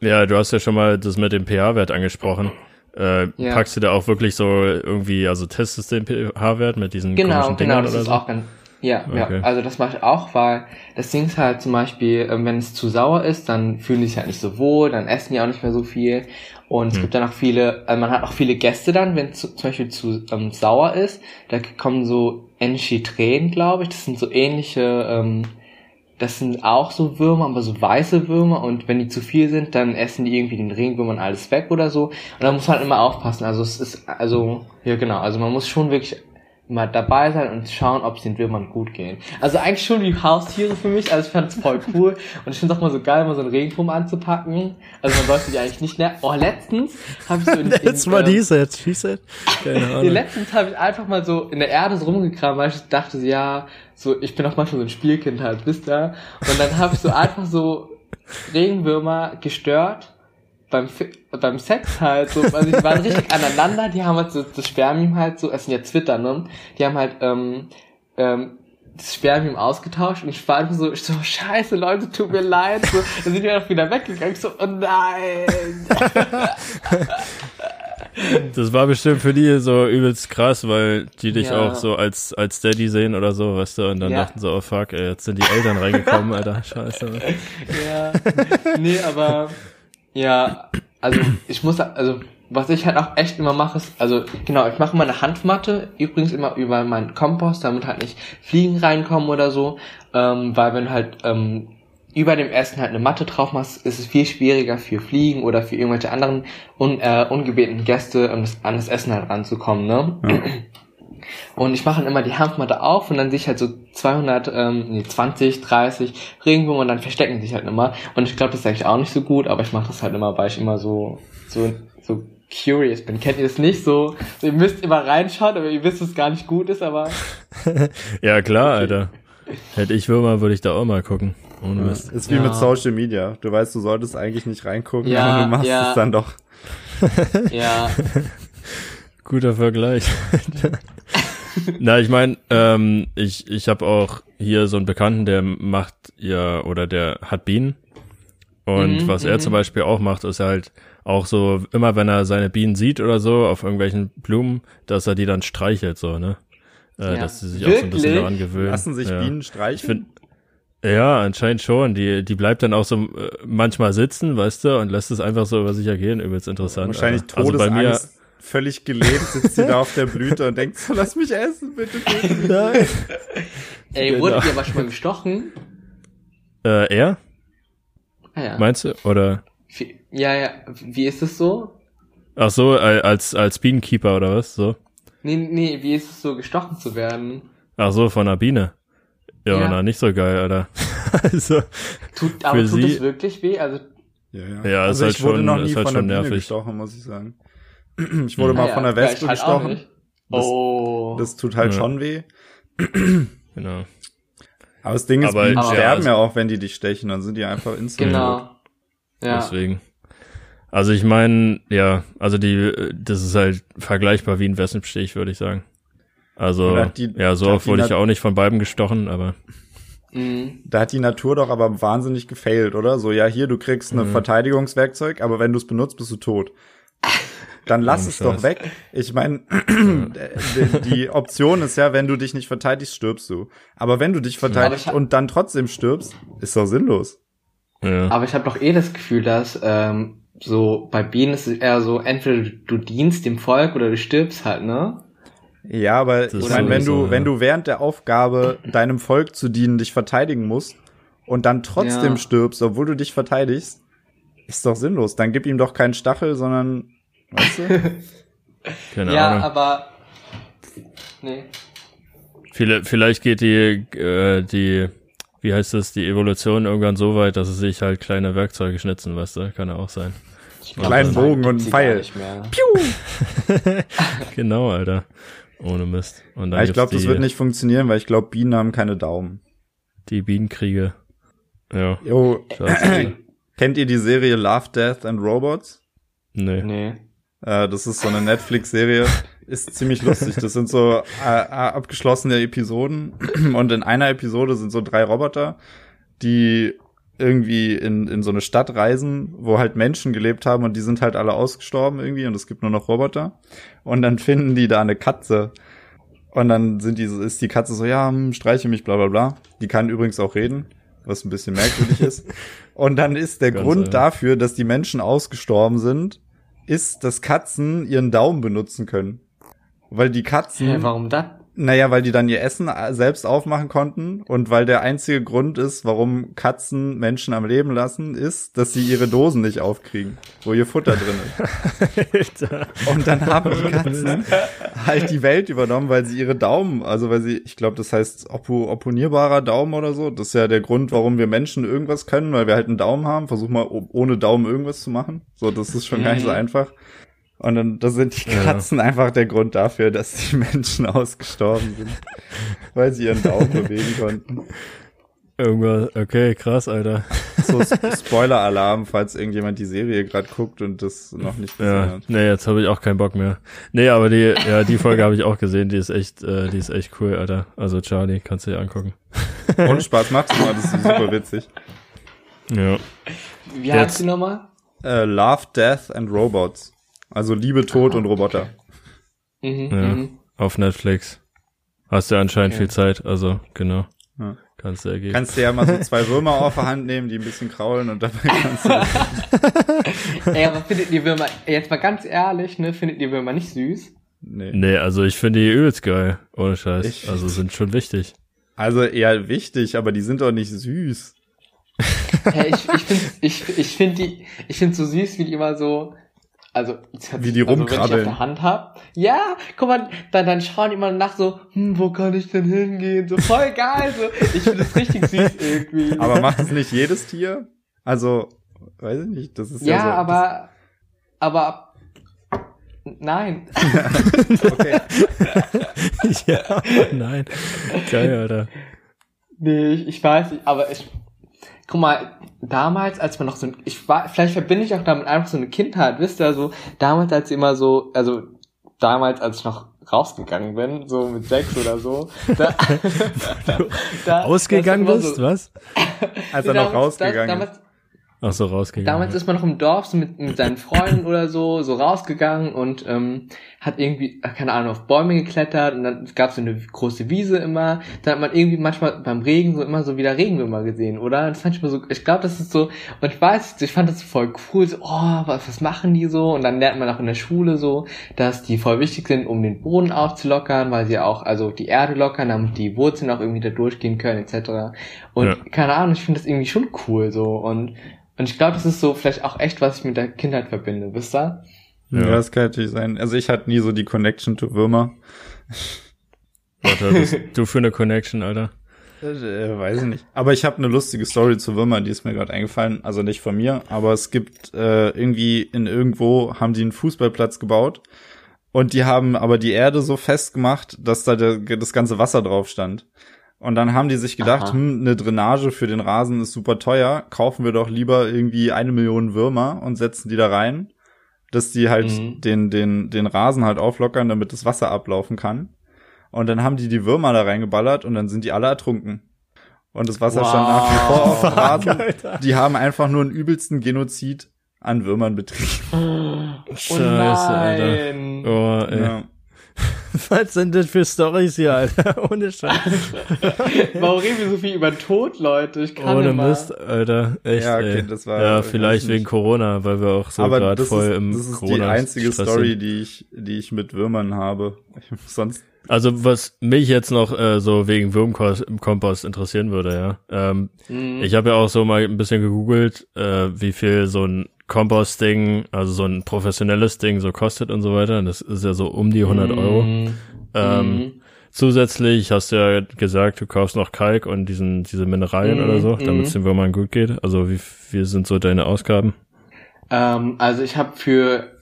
Speaker 2: Ja, du hast ja schon mal das mit dem pH-Wert angesprochen. Äh, ja. Packst du da auch wirklich so irgendwie, also testest den pH-Wert mit diesen
Speaker 3: genau,
Speaker 2: komischen
Speaker 3: Dingern
Speaker 2: genau, das oder
Speaker 3: ist
Speaker 2: so?
Speaker 3: Auch ganz, ja, okay. ja, also das mache ich auch, weil das Ding ist halt zum Beispiel, ähm, wenn es zu sauer ist, dann fühlen die sich halt nicht so wohl, dann essen die auch nicht mehr so viel. Und es hm. gibt dann auch viele, also man hat auch viele Gäste dann, wenn es zum Beispiel zu ähm, sauer ist, da kommen so Enchitren, glaube ich, das sind so ähnliche, ähm, das sind auch so Würmer, aber so weiße Würmer und wenn die zu viel sind, dann essen die irgendwie den Regenwürmern alles weg oder so. Und da muss man halt immer aufpassen. Also es ist, also, ja genau, also man muss schon wirklich mal dabei sein und schauen, ob es den Würmern gut geht. Also eigentlich schon wie Haustiere für mich, also ich fand es voll cool und ich finde es auch mal so geil, mal so einen Regenwurm anzupacken. Also man sollte die eigentlich nicht nerven. Oh, letztens habe ich so in,
Speaker 2: Letztes Mal ähm, die said, she said.
Speaker 3: Keine Ahnung. letztens habe ich einfach mal so in der Erde so rumgekramt, weil ich dachte, ja, so ich bin auch manchmal so ein Spielkind halt, wisst ihr? Und dann habe ich so einfach so Regenwürmer gestört beim, beim Sex halt so, also die waren richtig aneinander, die haben halt so das Spermium halt so, es sind ja Twitter, ne? Die haben halt ähm, ähm, das Spermium ausgetauscht und ich war einfach so, ich so, scheiße, Leute, tut mir leid. So, dann sind wir auch wieder weggegangen. Ich so, oh nein.
Speaker 2: Das war bestimmt für die so übelst krass, weil die dich ja. auch so als, als Daddy sehen oder so, weißt du, und dann ja. dachten so, oh fuck, ey, jetzt sind die Eltern reingekommen, Alter, scheiße.
Speaker 3: Ja, nee, aber ja, also ich muss, also was ich halt auch echt immer mache, ist, also genau, ich mache immer eine Handmatte, übrigens immer über meinen Kompost, damit halt nicht Fliegen reinkommen oder so, ähm, weil wenn halt ähm, über dem Essen halt eine Matte drauf machst, ist es viel schwieriger für Fliegen oder für irgendwelche anderen un, äh, ungebetenen Gäste um das, an das Essen halt ranzukommen, ne? Ja. Und ich mache dann immer die Hanfmatte auf und dann sehe ich halt so 200, ähm, nee, 20, 30 Regenwürmer und dann verstecken sich halt immer. Und ich glaube, das ist eigentlich auch nicht so gut, aber ich mache das halt immer, weil ich immer so, so, so curious bin. Kennt ihr das nicht so? Ihr müsst immer reinschauen, aber ihr wisst, dass es gar nicht gut ist, aber.
Speaker 2: ja, klar. Alter. Hätte ich Würmer, würde ich da auch mal gucken.
Speaker 1: Ohne ja, Mist. Ist wie ja. mit Social Media. Du weißt, du solltest eigentlich nicht reingucken, ja, aber du machst ja. es dann doch.
Speaker 3: ja.
Speaker 2: Guter Vergleich. Na, ich meine, ähm, ich, ich habe auch hier so einen Bekannten, der macht ja, oder der hat Bienen. Und mhm, was er zum mhm. Beispiel auch macht, ist halt auch so, immer wenn er seine Bienen sieht oder so, auf irgendwelchen Blumen, dass er die dann streichelt, so, ne? Äh, ja. Dass sie sich Wirklich? auch so ein bisschen daran gewöhnen.
Speaker 1: Lassen sich ja. Bienen streicheln?
Speaker 2: Ja, anscheinend schon. Die, die bleibt dann auch so äh, manchmal sitzen, weißt du, und lässt es einfach so über sich ergehen. Übelst interessant.
Speaker 1: Wahrscheinlich Todesangst. Also bei mir, völlig gelähmt, sitzt sie da auf der Blüte und denkt so, lass mich essen, bitte, bitte. Nein.
Speaker 3: Ey, genau. wurdet ihr aber schon mal gestochen?
Speaker 2: Äh, er? Ah, ja. Meinst du? Oder?
Speaker 3: Ja, ja. Wie ist es so?
Speaker 2: Ach so, als, als Bienenkeeper oder was? So?
Speaker 3: Nee, nee, wie ist es so, gestochen zu werden?
Speaker 2: Ach so, von einer Biene. Ja, ja. na, nicht so geil, Alter.
Speaker 3: also, tut, aber tut sie, es wirklich weh? Also,
Speaker 2: ja, ja. ja also ist halt schon, noch nie ist halt von schon nervig.
Speaker 1: gestochen, muss ich sagen. Ich wurde mal ja, von der Wespe halt gestochen. Das,
Speaker 3: oh.
Speaker 1: das tut halt ja. schon weh.
Speaker 2: Genau.
Speaker 1: Aber das Ding ist, aber, die sterben also, ja auch, wenn die dich stechen, dann sind die einfach instant
Speaker 3: Genau.
Speaker 2: Tot. Ja. Deswegen. Also ich meine, ja, also die, das ist halt vergleichbar wie ein Wespenstich, würde ich sagen. Also, die, ja, so oft wurde ich ja auch nicht von beiden gestochen, aber.
Speaker 1: Mhm. Da hat die Natur doch aber wahnsinnig gefailt, oder? So, ja, hier, du kriegst ein mhm. Verteidigungswerkzeug, aber wenn du es benutzt, bist du tot. Dann lass es doch weg. Ich meine, die, die, Option ist ja, wenn du dich nicht verteidigst, stirbst du. Aber wenn du dich verteidigst und dann trotzdem stirbst, ist doch sinnlos.
Speaker 3: Ja. Aber ich habe doch eh das Gefühl, dass ähm, so bei Bienen ist es eher so, entweder du dienst dem Volk oder du stirbst halt, ne?
Speaker 1: Ja, aber ich meine, wenn du, ja. wenn du während der Aufgabe, deinem Volk zu dienen, dich verteidigen musst und dann trotzdem ja. stirbst, obwohl du dich verteidigst, ist doch sinnlos. Dann gib ihm doch keinen Stachel, sondern Weißt du?
Speaker 2: Keine
Speaker 3: ja,
Speaker 2: Ahnung.
Speaker 3: aber nee.
Speaker 2: Vielleicht geht die, äh, die, wie heißt das, die Evolution irgendwann so weit, dass es sich halt kleine Werkzeuge schnitzen, weißt du? Kann ja auch sein.
Speaker 1: Kleinen Bogen und ein Pfeil.
Speaker 3: Piu!
Speaker 2: genau, Alter. Ohne Mist.
Speaker 1: Und dann ja, ich glaube, das wird nicht funktionieren, weil ich glaube, Bienen haben keine Daumen.
Speaker 2: Die Bienenkriege. Ja.
Speaker 1: Jo, kennt ihr die Serie Love, Death and Robots?
Speaker 2: Nee. Nee.
Speaker 1: Äh, das ist so eine Netflix-Serie. Ist ziemlich lustig. Das sind so äh, abgeschlossene Episoden. Und in einer Episode sind so drei Roboter, die irgendwie in, in so eine Stadt reisen, wo halt Menschen gelebt haben und die sind halt alle ausgestorben irgendwie und es gibt nur noch Roboter. Und dann finden die da eine Katze. Und dann sind die, ist die Katze so, ja, hm, streiche mich, bla bla bla. Die kann übrigens auch reden, was ein bisschen merkwürdig ist. Und dann ist der Ganz Grund einfach. dafür, dass die Menschen ausgestorben sind, ist, dass Katzen ihren Daumen benutzen können. Weil die Katzen.
Speaker 3: Ja, warum das?
Speaker 1: Naja, weil die dann ihr Essen selbst aufmachen konnten und weil der einzige Grund ist, warum Katzen Menschen am Leben lassen, ist, dass sie ihre Dosen nicht aufkriegen, wo ihr Futter drin ist. und dann haben die Katzen halt die Welt übernommen, weil sie ihre Daumen, also weil sie, ich glaube, das heißt oppo opponierbarer Daumen oder so. Das ist ja der Grund, warum wir Menschen irgendwas können, weil wir halt einen Daumen haben. Versuch mal ohne Daumen irgendwas zu machen. So, das ist schon gar nicht so mhm. einfach. Und dann da sind die Katzen ja. einfach der Grund dafür, dass die Menschen ausgestorben sind, weil sie ihren Daumen bewegen konnten.
Speaker 2: Irgendwas, okay, krass, Alter.
Speaker 1: So Spoiler-Alarm, falls irgendjemand die Serie gerade guckt und das noch nicht
Speaker 2: gesehen ja, hat. Nee, jetzt habe ich auch keinen Bock mehr. Nee, aber die, ja, die Folge habe ich auch gesehen, die ist echt, äh, die ist echt cool, Alter. Also Charlie, kannst du dir angucken.
Speaker 1: Und Spaß macht's mal, das ist super witzig.
Speaker 2: Ja.
Speaker 3: Wie heißt die nochmal?
Speaker 1: Äh, Love, Death and Robots. Also Liebe, Tod ah, und Roboter.
Speaker 2: Okay. Mhm, ja, mhm. Auf Netflix. Hast du anscheinend okay. viel Zeit, also genau. Ja. Kannst du ergeben.
Speaker 1: Kannst du ja mal so zwei Würmer auf der Hand nehmen, die ein bisschen kraulen und dabei kannst
Speaker 3: du. Ey, aber findet die Würmer, jetzt mal ganz ehrlich, ne, findet die Würmer nicht süß?
Speaker 2: Nee. Nee, also ich finde die übelst geil. Ohne Scheiß. Ich also sind schon wichtig.
Speaker 1: Also eher wichtig, aber die sind doch nicht süß.
Speaker 3: hey, ich, ich finde ich, ich find die, ich finde so süß, wie die immer so, also
Speaker 1: wie die rumkrabbeln. Also, wenn ich
Speaker 3: auf der Hand hab. Ja, guck mal, dann, dann schauen die immer nach so, hm, wo kann ich denn hingehen? So voll geil, so. Ich finde das richtig süß irgendwie.
Speaker 1: Aber macht es nicht jedes Tier? Also, weiß ich nicht, das ist
Speaker 3: ja,
Speaker 1: ja so.
Speaker 3: aber, aber, nein.
Speaker 2: okay. ja, nein. Geil, Alter.
Speaker 3: Nee, ich, ich weiß nicht, aber ich, guck mal, damals, als man noch so, ich war, vielleicht verbinde ich auch damit einfach so eine Kindheit, wisst ihr, so, damals, als ich immer so, also, damals, als ich noch rausgegangen bin, so mit sechs oder so. Da,
Speaker 2: da, Ausgegangen bist, so, was?
Speaker 1: Als er noch rausgegangen
Speaker 2: da, damals, Ach so, rausgegangen.
Speaker 3: Damals ist man noch im Dorf so mit, mit seinen Freunden oder so, so rausgegangen und ähm, hat irgendwie, keine Ahnung, auf Bäume geklettert und dann gab es so eine große Wiese immer. Dann hat man irgendwie manchmal beim Regen so immer so wieder Regenwürmer gesehen, oder? Das fand ich mir so, ich glaube, das ist so, und ich weiß, ich fand das voll cool, so, oh, was, was machen die so? Und dann lernt man auch in der Schule so, dass die voll wichtig sind, um den Boden aufzulockern, weil sie auch, also die Erde lockern, damit die Wurzeln auch irgendwie da durchgehen können, etc. Und ja. keine Ahnung, ich finde das irgendwie schon cool so und und ich glaube, das ist so vielleicht auch echt, was ich mit der Kindheit verbinde, wisst ihr?
Speaker 1: Ja, ja das kann natürlich sein. Also ich hatte nie so die Connection to Würmer.
Speaker 2: Warte, bist du für eine Connection, Alter?
Speaker 1: Äh, weiß ich nicht. Aber ich habe eine lustige Story zu Würmer, die ist mir gerade eingefallen. Also nicht von mir, aber es gibt äh, irgendwie in irgendwo haben die einen Fußballplatz gebaut und die haben aber die Erde so festgemacht, dass da der, das ganze Wasser drauf stand. Und dann haben die sich gedacht, hm, eine Drainage für den Rasen ist super teuer, kaufen wir doch lieber irgendwie eine Million Würmer und setzen die da rein, dass die halt mhm. den, den, den Rasen halt auflockern, damit das Wasser ablaufen kann. Und dann haben die die Würmer da reingeballert und dann sind die alle ertrunken. Und das Wasser wow. stand nach wie vor auf dem Rasen. Alter. Die haben einfach nur einen übelsten Genozid an Würmern betrieben.
Speaker 2: Oh, Scheiße, Alter. Oh, ey. Ja. Was sind das für Stories hier, Alter? Ohne Scheiß.
Speaker 3: Warum reden wir so viel über Tod, Leute? Ich kann
Speaker 2: Ohne immer. Mist, Alter. Echt, ja, okay, ey. das war. Ja, vielleicht wegen Corona, weil wir auch so gerade voll
Speaker 1: ist,
Speaker 2: im
Speaker 1: Das ist Corona die einzige Story, die ich, die ich mit Würmern habe. Sonst.
Speaker 2: Also was mich jetzt noch äh, so wegen Würmkompost interessieren würde, ja. Ähm, mhm. Ich habe ja auch so mal ein bisschen gegoogelt, äh, wie viel so ein Compost-Ding, also so ein professionelles Ding so kostet und so weiter. Das ist ja so um die 100 mm. Euro. Ähm, mm. Zusätzlich hast du ja gesagt, du kaufst noch Kalk und diesen, diese Mineralien mm. oder so, damit es den Würmern gut geht. Also wie, wie sind so deine Ausgaben?
Speaker 3: Ähm, also ich habe für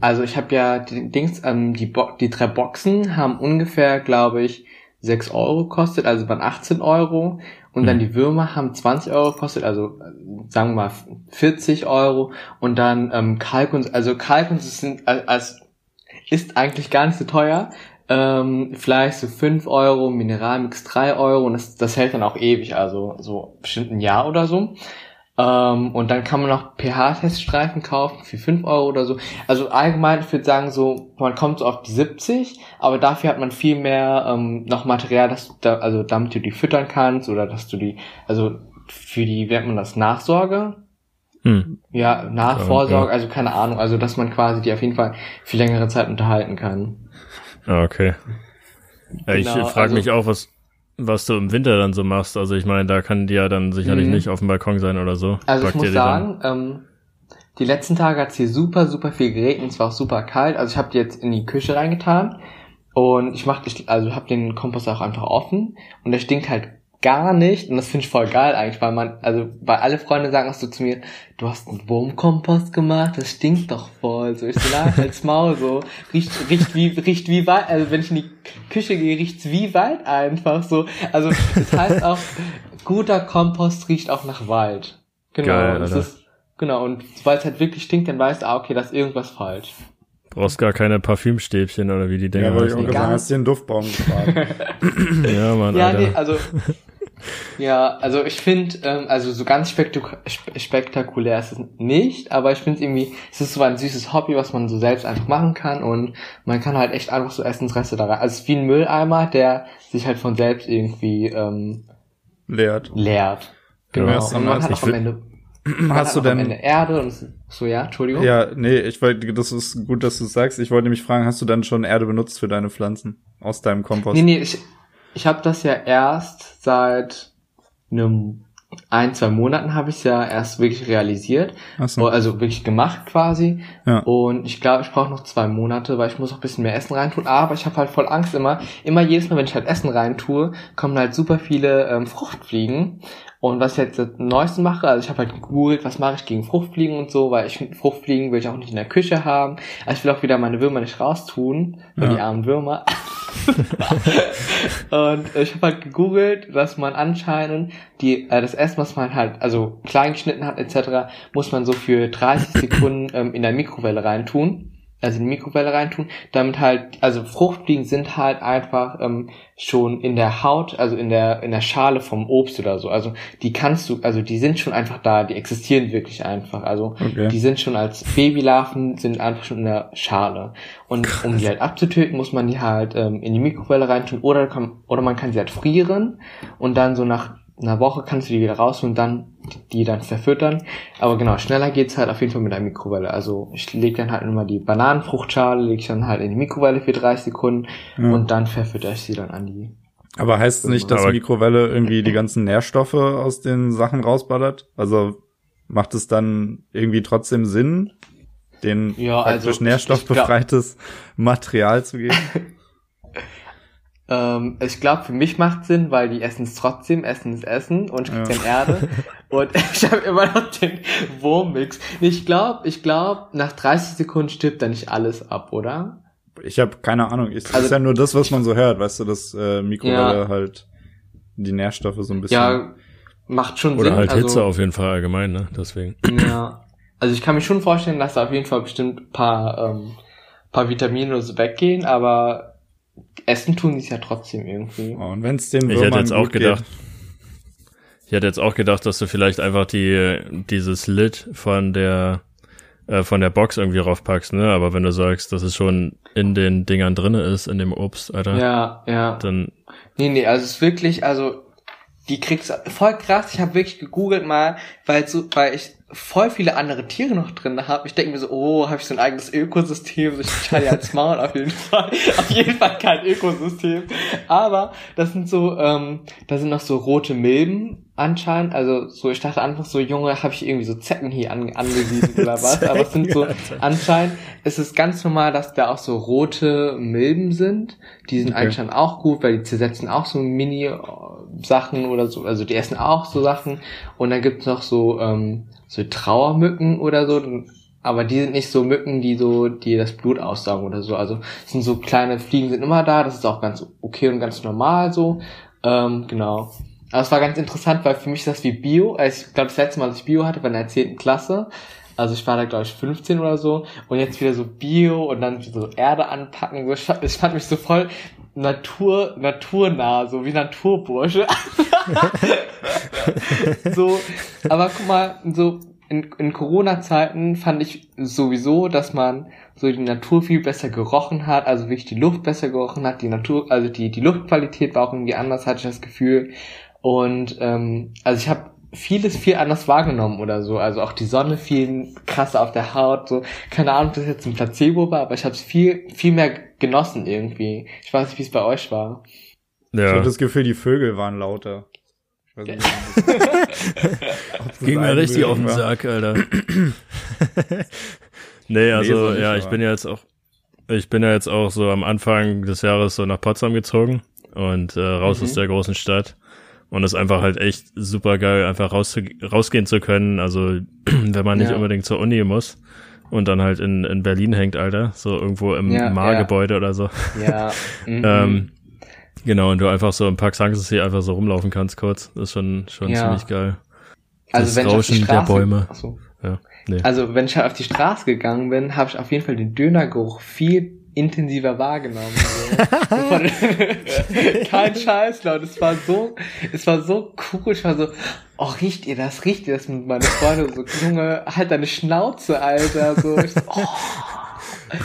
Speaker 3: also ich habe ja die Dings, ähm, die, Bo die drei Boxen haben ungefähr, glaube ich, 6 Euro gekostet, also waren 18 Euro. Und dann hm. die Würmer haben 20 Euro gekostet, also sagen wir mal 40 Euro. Und dann ähm, Kalkun, also Kalkun sind als ist eigentlich gar nicht so teuer. Ähm, vielleicht so 5 Euro, Mineralmix 3 Euro und das, das hält dann auch ewig, also so bestimmt ein Jahr oder so. Ähm, und dann kann man noch pH-Teststreifen kaufen für 5 Euro oder so. Also allgemein, ich würde sagen, so, man kommt so auf die 70, aber dafür hat man viel mehr ähm, noch Material, dass da, also damit du die füttern kannst oder dass du die, also für die, wie nennt man das, Nachsorge? Hm. Ja, Nachvorsorge, also keine Ahnung, also dass man quasi die auf jeden Fall für längere Zeit unterhalten kann.
Speaker 2: Ah, okay. Ja, ich genau, frage also, mich auch, was, was du im Winter dann so machst. Also ich meine, da kann die ja dann sicherlich mhm. nicht auf dem Balkon sein oder so.
Speaker 3: Also Packt ich muss sagen, ähm, die letzten Tage hat es hier super, super viel geregnet. Es war auch super kalt. Also ich habe die jetzt in die Küche reingetan und ich mach, also habe den Kompost auch einfach offen und der stinkt halt gar nicht und das finde ich voll geil eigentlich, weil man, also weil alle Freunde sagen auch so zu mir, du hast einen Wurmkompost gemacht, das stinkt doch voll. So ich so, na, als Maul so, riecht, riecht wie, riecht wie Wald, also wenn ich in die Küche gehe, riecht's wie Wald einfach so. Also das heißt auch, guter Kompost riecht auch nach Wald. Genau. Geil, das ist, genau, und sobald es halt wirklich stinkt, dann weißt du, ah, okay, da ist irgendwas falsch.
Speaker 2: Brauchst gar keine Parfümstäbchen oder wie die Dinger Ja, wollte
Speaker 1: ich auch sagen, hast du den Duftbaum gefragt.
Speaker 2: ja, Mann, Ja, Alter. nee,
Speaker 3: also ja, also ich finde, ähm, also so ganz spektak spektakulär ist es nicht, aber ich finde irgendwie, es ist so ein süßes Hobby, was man so selbst einfach machen kann und man kann halt echt einfach so Essensreste da rein. Also es ist wie ein Mülleimer, der sich halt von selbst irgendwie ähm,
Speaker 1: leert.
Speaker 3: Leert. Genau. Ja, und man hat auch am Ende
Speaker 1: Hast du denn
Speaker 3: am Ende Erde und so ja, Entschuldigung.
Speaker 1: Ja, nee, ich wollte, das ist gut, dass du es sagst. Ich wollte nämlich fragen, hast du dann schon Erde benutzt für deine Pflanzen aus deinem Kompost?
Speaker 3: Nee, nee, ich, ich habe das ja erst seit einem ein, zwei Monaten habe ich es ja erst wirklich realisiert. Ach so. Also wirklich gemacht quasi. Ja. Und ich glaube, ich brauche noch zwei Monate, weil ich muss auch ein bisschen mehr Essen reintun. Aber ich habe halt voll Angst immer. Immer jedes Mal, wenn ich halt Essen reintue, kommen halt super viele ähm, Fruchtfliegen. Und was ich jetzt das Neueste mache, also ich habe halt gegoogelt, was mache ich gegen Fruchtfliegen und so, weil ich finde, Fruchtfliegen will ich auch nicht in der Küche haben. Also ich will auch wieder meine Würmer nicht raustun, ja. die armen Würmer. und ich habe halt gegoogelt, dass man anscheinend die äh, das Essen, was man halt also klein geschnitten hat etc., muss man so für 30 Sekunden ähm, in der Mikrowelle reintun also in die Mikrowelle reintun, damit halt, also Fruchtfliegen sind halt einfach ähm, schon in der Haut, also in der in der Schale vom Obst oder so. Also die kannst du, also die sind schon einfach da, die existieren wirklich einfach. Also okay. die sind schon als Babylarven sind einfach schon in der Schale. Und Krass. um die halt abzutöten, muss man die halt ähm, in die Mikrowelle reintun oder kann, oder man kann sie halt frieren und dann so nach einer Woche kannst du die wieder raus und dann die dann verfüttern. Aber genau, schneller geht's halt auf jeden Fall mit der Mikrowelle. Also ich lege dann halt immer die Bananenfruchtschale, lege ich dann halt in die Mikrowelle für 30 Sekunden ja. und dann verfütter ich sie dann an die.
Speaker 1: Aber heißt es nicht, dass Mikrowelle irgendwie die ganzen Nährstoffe aus den Sachen rausballert? Also macht es dann irgendwie trotzdem Sinn, den ja, praktisch also nährstoffbefreites Material zu geben?
Speaker 3: Ähm, ich glaube, für mich macht Sinn, weil die essen es trotzdem, Essen ist Essen und ich krieg ja. Erde. Und ich habe immer noch den Wurmmix. Ich glaube, ich glaube, nach 30 Sekunden stirbt da nicht alles ab, oder?
Speaker 1: Ich habe keine Ahnung. Es also, ist ja nur das, was man so hört, weißt du, dass äh, Mikrowelle ja. halt die Nährstoffe so ein bisschen.
Speaker 3: Ja, macht schon
Speaker 2: oder
Speaker 3: Sinn.
Speaker 2: Oder halt Hitze also, auf jeden Fall allgemein, ne? Deswegen.
Speaker 3: Ja. Also ich kann mir schon vorstellen, dass da auf jeden Fall bestimmt paar, ähm, paar Vitamine so weggehen, aber Essen tun die es ja trotzdem irgendwie.
Speaker 1: Oh, und wenn es den
Speaker 2: Ich hätte jetzt auch gedacht, geht. ich hätte jetzt auch gedacht, dass du vielleicht einfach die dieses Lid von der äh, von der Box irgendwie raufpackst, ne? Aber wenn du sagst, dass es schon in den Dingern drinne ist, in dem Obst, Alter.
Speaker 3: Ja, ja.
Speaker 2: Dann.
Speaker 3: Nee, nee, also es ist wirklich, also die kriegst voll krass. Ich habe wirklich gegoogelt mal, weil so, weil ich voll viele andere Tiere noch drin habe. Ich denke mir so, oh, habe ich so ein eigenes Ökosystem? Ich schalte als Maul auf jeden Fall. auf jeden Fall kein Ökosystem. Aber das sind so, ähm, da sind noch so rote Milben anscheinend. Also so, ich dachte einfach so, Junge, habe ich irgendwie so Zecken hier an, angesiedelt oder was? Aber es sind so, anscheinend ist es ganz normal, dass da auch so rote Milben sind. Die sind okay. anscheinend auch gut, weil die zersetzen auch so Mini-Sachen oder so. Also die essen auch so Sachen. Und dann gibt's noch so, ähm, so Trauermücken oder so. aber die sind nicht so Mücken, die so, die das Blut aussaugen oder so. Also es sind so kleine Fliegen sind immer da, das ist auch ganz okay und ganz normal so. Ähm, genau. Aber es war ganz interessant, weil für mich ist das wie Bio. Also ich glaube, das letzte Mal, als ich Bio hatte, war in der 10. Klasse. Also ich war da, glaube ich, 15 oder so. Und jetzt wieder so Bio und dann so Erde anpacken. So, ich, fand, ich fand mich so voll Natur, naturnah, so wie Naturbursche. so, aber guck mal, so in, in Corona-Zeiten fand ich sowieso, dass man so die Natur viel besser gerochen hat, also wirklich die Luft besser gerochen hat, die Natur, also die, die Luftqualität war auch irgendwie anders, hatte ich das Gefühl. Und ähm, also ich habe vieles viel anders wahrgenommen oder so. Also auch die Sonne viel krasser auf der Haut. So keine Ahnung, ob das jetzt ein Placebo war, aber ich habe es viel viel mehr genossen irgendwie. Ich weiß nicht, wie es bei euch war.
Speaker 1: Ja. Ich habe das Gefühl, die Vögel waren lauter.
Speaker 2: Ging mir richtig auf den Sack, Alter. nee, also nee, ja, ich bin ja jetzt auch, ich bin ja jetzt auch so am Anfang des Jahres so nach Potsdam gezogen und äh, raus mhm. aus der großen Stadt. Und es ist einfach halt echt super geil, einfach raus, rausgehen zu können. Also, wenn man nicht ja. unbedingt zur Uni muss und dann halt in, in Berlin hängt, Alter, so irgendwo im ja, Mar-Gebäude ja. oder so. Ja. Mhm. ähm, genau, und du einfach so im Park Sanssouci einfach so rumlaufen kannst kurz. Das ist schon, schon ja. ziemlich geil.
Speaker 3: Also das wenn Rauschen ich auf die Straße, der Bäume. Achso. Ja, nee. Also wenn ich auf die Straße gegangen bin, habe ich auf jeden Fall den Dönergeruch viel intensiver wahrgenommen. So. Kein Scheiß, Leute. Es war so, es war so cool. Ich war so, oh, riecht ihr das? Riecht ihr das mit meinen Freunden? So, Junge, halt deine Schnauze, Alter. So, ich so oh.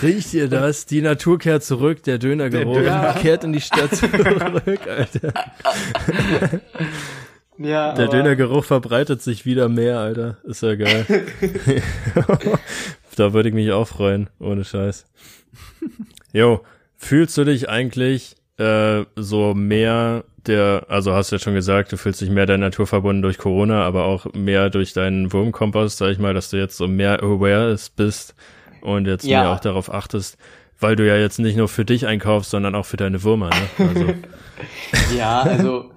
Speaker 2: Riecht ihr das? Die Natur kehrt zurück, der Dönergeruch der Döner. kehrt in die Stadt zurück, Alter. Ja, der Dönergeruch verbreitet sich wieder mehr, Alter. Ist ja geil. da würde ich mich auch freuen, ohne Scheiß. Jo, fühlst du dich eigentlich äh, so mehr der, also hast du ja schon gesagt, du fühlst dich mehr der Natur verbunden durch Corona, aber auch mehr durch deinen Wurmkompost, sag ich mal, dass du jetzt so mehr aware bist und jetzt ja. mehr auch darauf achtest, weil du ja jetzt nicht nur für dich einkaufst, sondern auch für deine Würmer, ne? Also.
Speaker 3: ja, also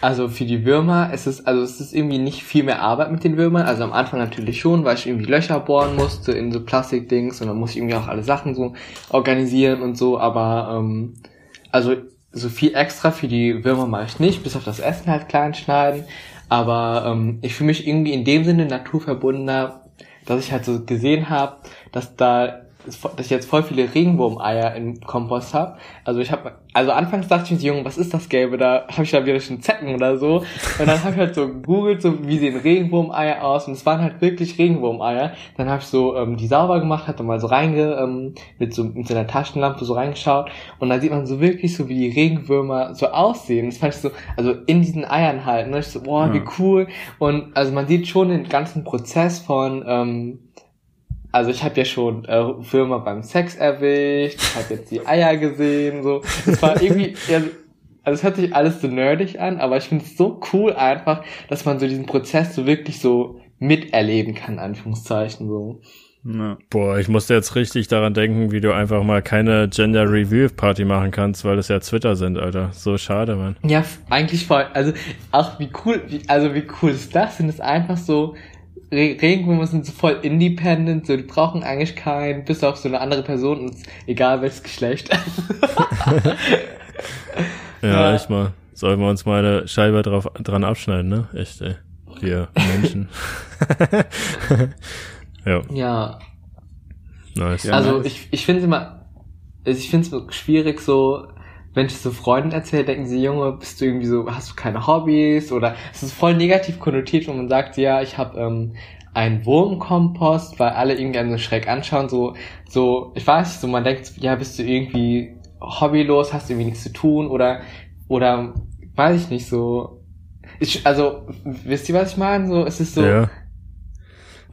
Speaker 3: also für die Würmer ist es, also es ist irgendwie nicht viel mehr Arbeit mit den Würmern. Also am Anfang natürlich schon, weil ich irgendwie Löcher bohren musste in so Plastikdings und dann muss ich irgendwie auch alle Sachen so organisieren und so, aber ähm, also so viel extra für die Würmer mache ich nicht, bis auf das Essen halt klein schneiden. Aber ähm, ich fühle mich irgendwie in dem Sinne naturverbundener, dass ich halt so gesehen habe, dass da dass ich jetzt voll viele Regenwurmeier im Kompost habe. Also ich habe, also anfangs dachte ich mir, Junge, was ist das Gelbe? Da habe ich da wieder schon Zecken oder so. Und dann habe ich halt so gegoogelt, so wie sehen Regenwurmeier aus. Und es waren halt wirklich Regenwurmeier. Dann habe ich so ähm, die sauber gemacht, hatte mal so reinge ähm, mit so mit so einer Taschenlampe so reingeschaut. Und dann sieht man so wirklich so, wie die Regenwürmer so aussehen. Das fand ich so, also in diesen Eiern halt. Ne? Ich so, boah, wie cool. Und also man sieht schon den ganzen Prozess von ähm, also ich habe ja schon äh, Firma beim Sex erwischt, ich habe jetzt die Eier gesehen, so. Es war irgendwie, ja, also es hört sich alles so nerdig an, aber ich finde es so cool einfach, dass man so diesen Prozess so wirklich so miterleben kann, Anführungszeichen so.
Speaker 2: Ja. Boah, ich musste jetzt richtig daran denken, wie du einfach mal keine Gender Review Party machen kannst, weil das ja Twitter sind, Alter. So schade, Mann.
Speaker 3: Ja, eigentlich voll. Also auch wie cool, wie, also wie cool ist das? Sind es einfach so Regenwürmer sind so voll independent, so die brauchen eigentlich keinen, bis auf so eine andere Person und egal welches Geschlecht.
Speaker 2: ja, ja, echt mal. Sollen wir uns mal eine Scheibe drauf, dran abschneiden, ne? Echt, ey. Wir Menschen.
Speaker 3: ja. Ja. Nice. Also nice. ich, ich finde es immer, also ich finde es schwierig so, wenn ich so Freunden erzähle, denken sie, Junge, bist du irgendwie so, hast du keine Hobbys? Oder es ist voll negativ konnotiert, wenn man sagt, ja, ich habe ähm, einen Wurmkompost, weil alle irgendwie einen so schräg anschauen, so, so, ich weiß nicht, so man denkt, ja, bist du irgendwie hobbylos, hast du irgendwie nichts zu tun oder, oder, weiß ich nicht, so, ich, also, wisst ihr, was ich meine? So, es ist so, ja.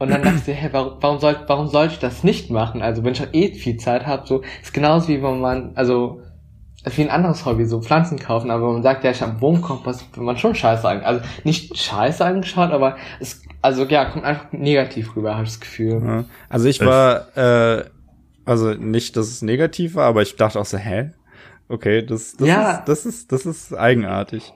Speaker 3: Und dann dachte ich, hä, warum, warum, soll, warum sollte ich das nicht machen? Also wenn ich eh viel Zeit habe, so ist genauso wie wenn man, also wie ein anderes Hobby, so Pflanzen kaufen, aber man sagt ja, ich habe Wurmkompost, wenn man schon scheiße an, also nicht scheiße angeschaut, aber es, also ja, kommt einfach negativ rüber, habe ich das Gefühl. Ja.
Speaker 1: Also ich war, äh, also nicht, dass es negativ war, aber ich dachte auch so, hä? Okay, das, das, ja. ist, das ist, das ist eigenartig.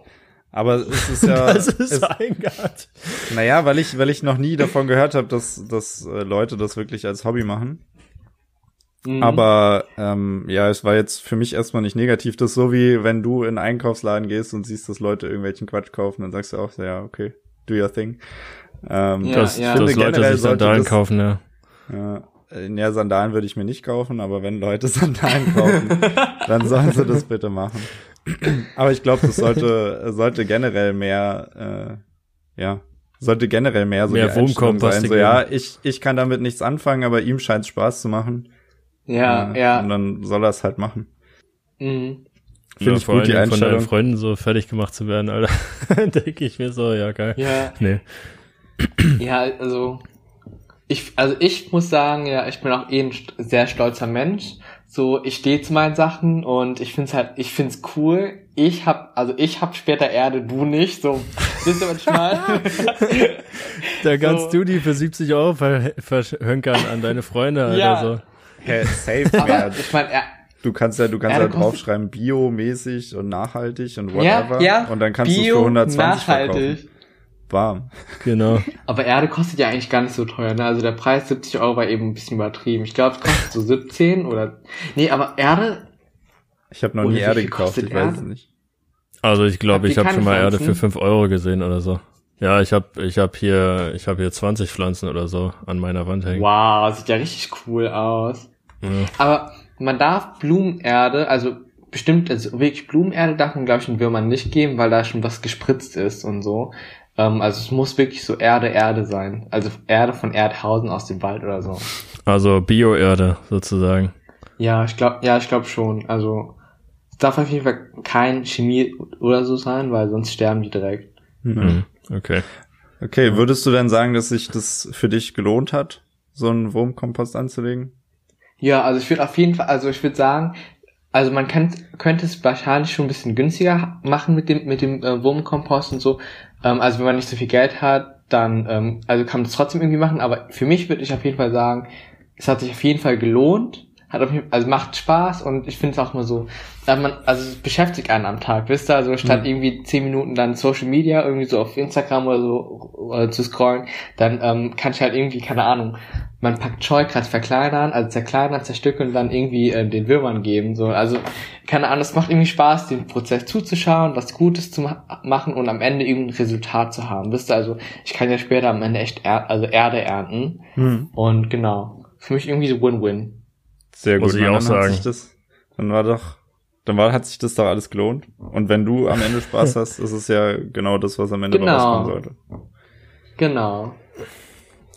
Speaker 1: Aber es ist ja.
Speaker 2: das ist es, Weingart.
Speaker 1: Naja, weil ich, weil ich noch nie davon gehört habe, dass, dass äh, Leute das wirklich als Hobby machen. Mhm. Aber ähm, ja, es war jetzt für mich erstmal nicht negativ. Das ist so wie wenn du in einen Einkaufsladen gehst und siehst, dass Leute irgendwelchen Quatsch kaufen, dann sagst du auch so, ja, okay, do your thing.
Speaker 2: Ähm, ja, das, ja. dass Leute sich Sandalen das, kaufen, ja.
Speaker 1: Ja, ja, Sandalen würde ich mir nicht kaufen, aber wenn Leute Sandalen kaufen, dann sollen sie das bitte machen. aber ich glaube, das sollte, sollte generell mehr, äh, ja, sollte generell mehr so
Speaker 2: mehr die Einstellung sein.
Speaker 1: So, ja, ich, ich kann damit nichts anfangen, aber ihm scheint es Spaß zu machen.
Speaker 3: Ja, äh, ja.
Speaker 1: Und dann soll er es halt machen.
Speaker 3: Mhm.
Speaker 2: Finde ja, ich gut, die Einstellung. von deinen Freunden so fertig gemacht zu werden, Alter. Denke ich mir so, ja, geil.
Speaker 3: Ja.
Speaker 2: Nee.
Speaker 3: Ja, also, ich, also ich muss sagen, ja, ich bin auch eh ein sehr stolzer Mensch. So, ich stehe zu meinen Sachen und ich find's halt, ich find's cool. Ich hab, also ich hab später Erde, du nicht. So, wisst ihr, meine?
Speaker 2: da kannst so. du die für 70 Euro verhönkern an deine Freunde ja. oder so.
Speaker 1: Hä, safe, Aber, ich meine, er, Du kannst ja, du kannst ja draufschreiben, biomäßig und nachhaltig und whatever. Ja, ja. Und dann kannst du es für 120 nachhaltig. verkaufen warm.
Speaker 2: Genau.
Speaker 3: Aber Erde kostet ja eigentlich gar nicht so teuer, ne? Also der Preis 70 Euro war eben ein bisschen übertrieben. Ich glaube, es kostet so 17 oder. Nee, aber Erde.
Speaker 1: Ich habe noch nie Erde gekauft, ich Erde? weiß es nicht.
Speaker 2: Also ich glaube, ich habe schon mal Erde für 5 Euro gesehen oder so. Ja, ich habe ich hab hier ich habe hier 20 Pflanzen oder so an meiner Wand hängen.
Speaker 3: Wow, sieht ja richtig cool aus. Ja. Aber man darf Blumenerde, also bestimmt, also wirklich Blumenerde darf man, glaube ich, den Würmern nicht geben, weil da schon was gespritzt ist und so. Ähm, also es muss wirklich so Erde, Erde sein. Also Erde von Erdhausen aus dem Wald oder so.
Speaker 2: Also Bio-Erde sozusagen.
Speaker 3: Ja, ich glaube, ja, ich glaube schon. Also es darf auf jeden Fall kein Chemie oder so sein, weil sonst sterben die direkt.
Speaker 2: Mhm. Okay.
Speaker 1: Okay, würdest du denn sagen, dass sich das für dich gelohnt hat, so einen Wurmkompost anzulegen?
Speaker 3: Ja, also ich würde auf jeden Fall, also ich würde sagen, also man kann, könnte es wahrscheinlich schon ein bisschen günstiger machen mit dem mit dem äh, Wurmkompost und so, ähm, also wenn man nicht so viel Geld hat, dann ähm, also kann man es trotzdem irgendwie machen. Aber für mich würde ich auf jeden Fall sagen, es hat sich auf jeden Fall gelohnt. Hat auf jeden, also macht Spaß und ich finde es auch mal so, man, also es beschäftigt einen am Tag, wisst ihr, also statt mhm. irgendwie zehn Minuten dann Social Media irgendwie so auf Instagram oder so äh, zu scrollen, dann ähm, kann ich halt irgendwie, keine Ahnung, man packt Scheukreis verkleinern, also zerkleinern, zerstückeln und dann irgendwie äh, den Würmern geben. So, also keine Ahnung, es macht irgendwie Spaß, den Prozess zuzuschauen, was Gutes zu ma machen und am Ende irgendein Resultat zu haben. Wisst ihr, also ich kann ja später am Ende echt er also Erde ernten. Mhm. Und genau, für mich irgendwie so Win-Win.
Speaker 1: Sehr gut, Muss ich auch sagen. Das, dann war doch, dann war, hat sich das doch alles gelohnt. Und wenn du am Ende Spaß hast, ist es ja genau das, was am Ende genau. rauskommen sollte.
Speaker 3: Genau.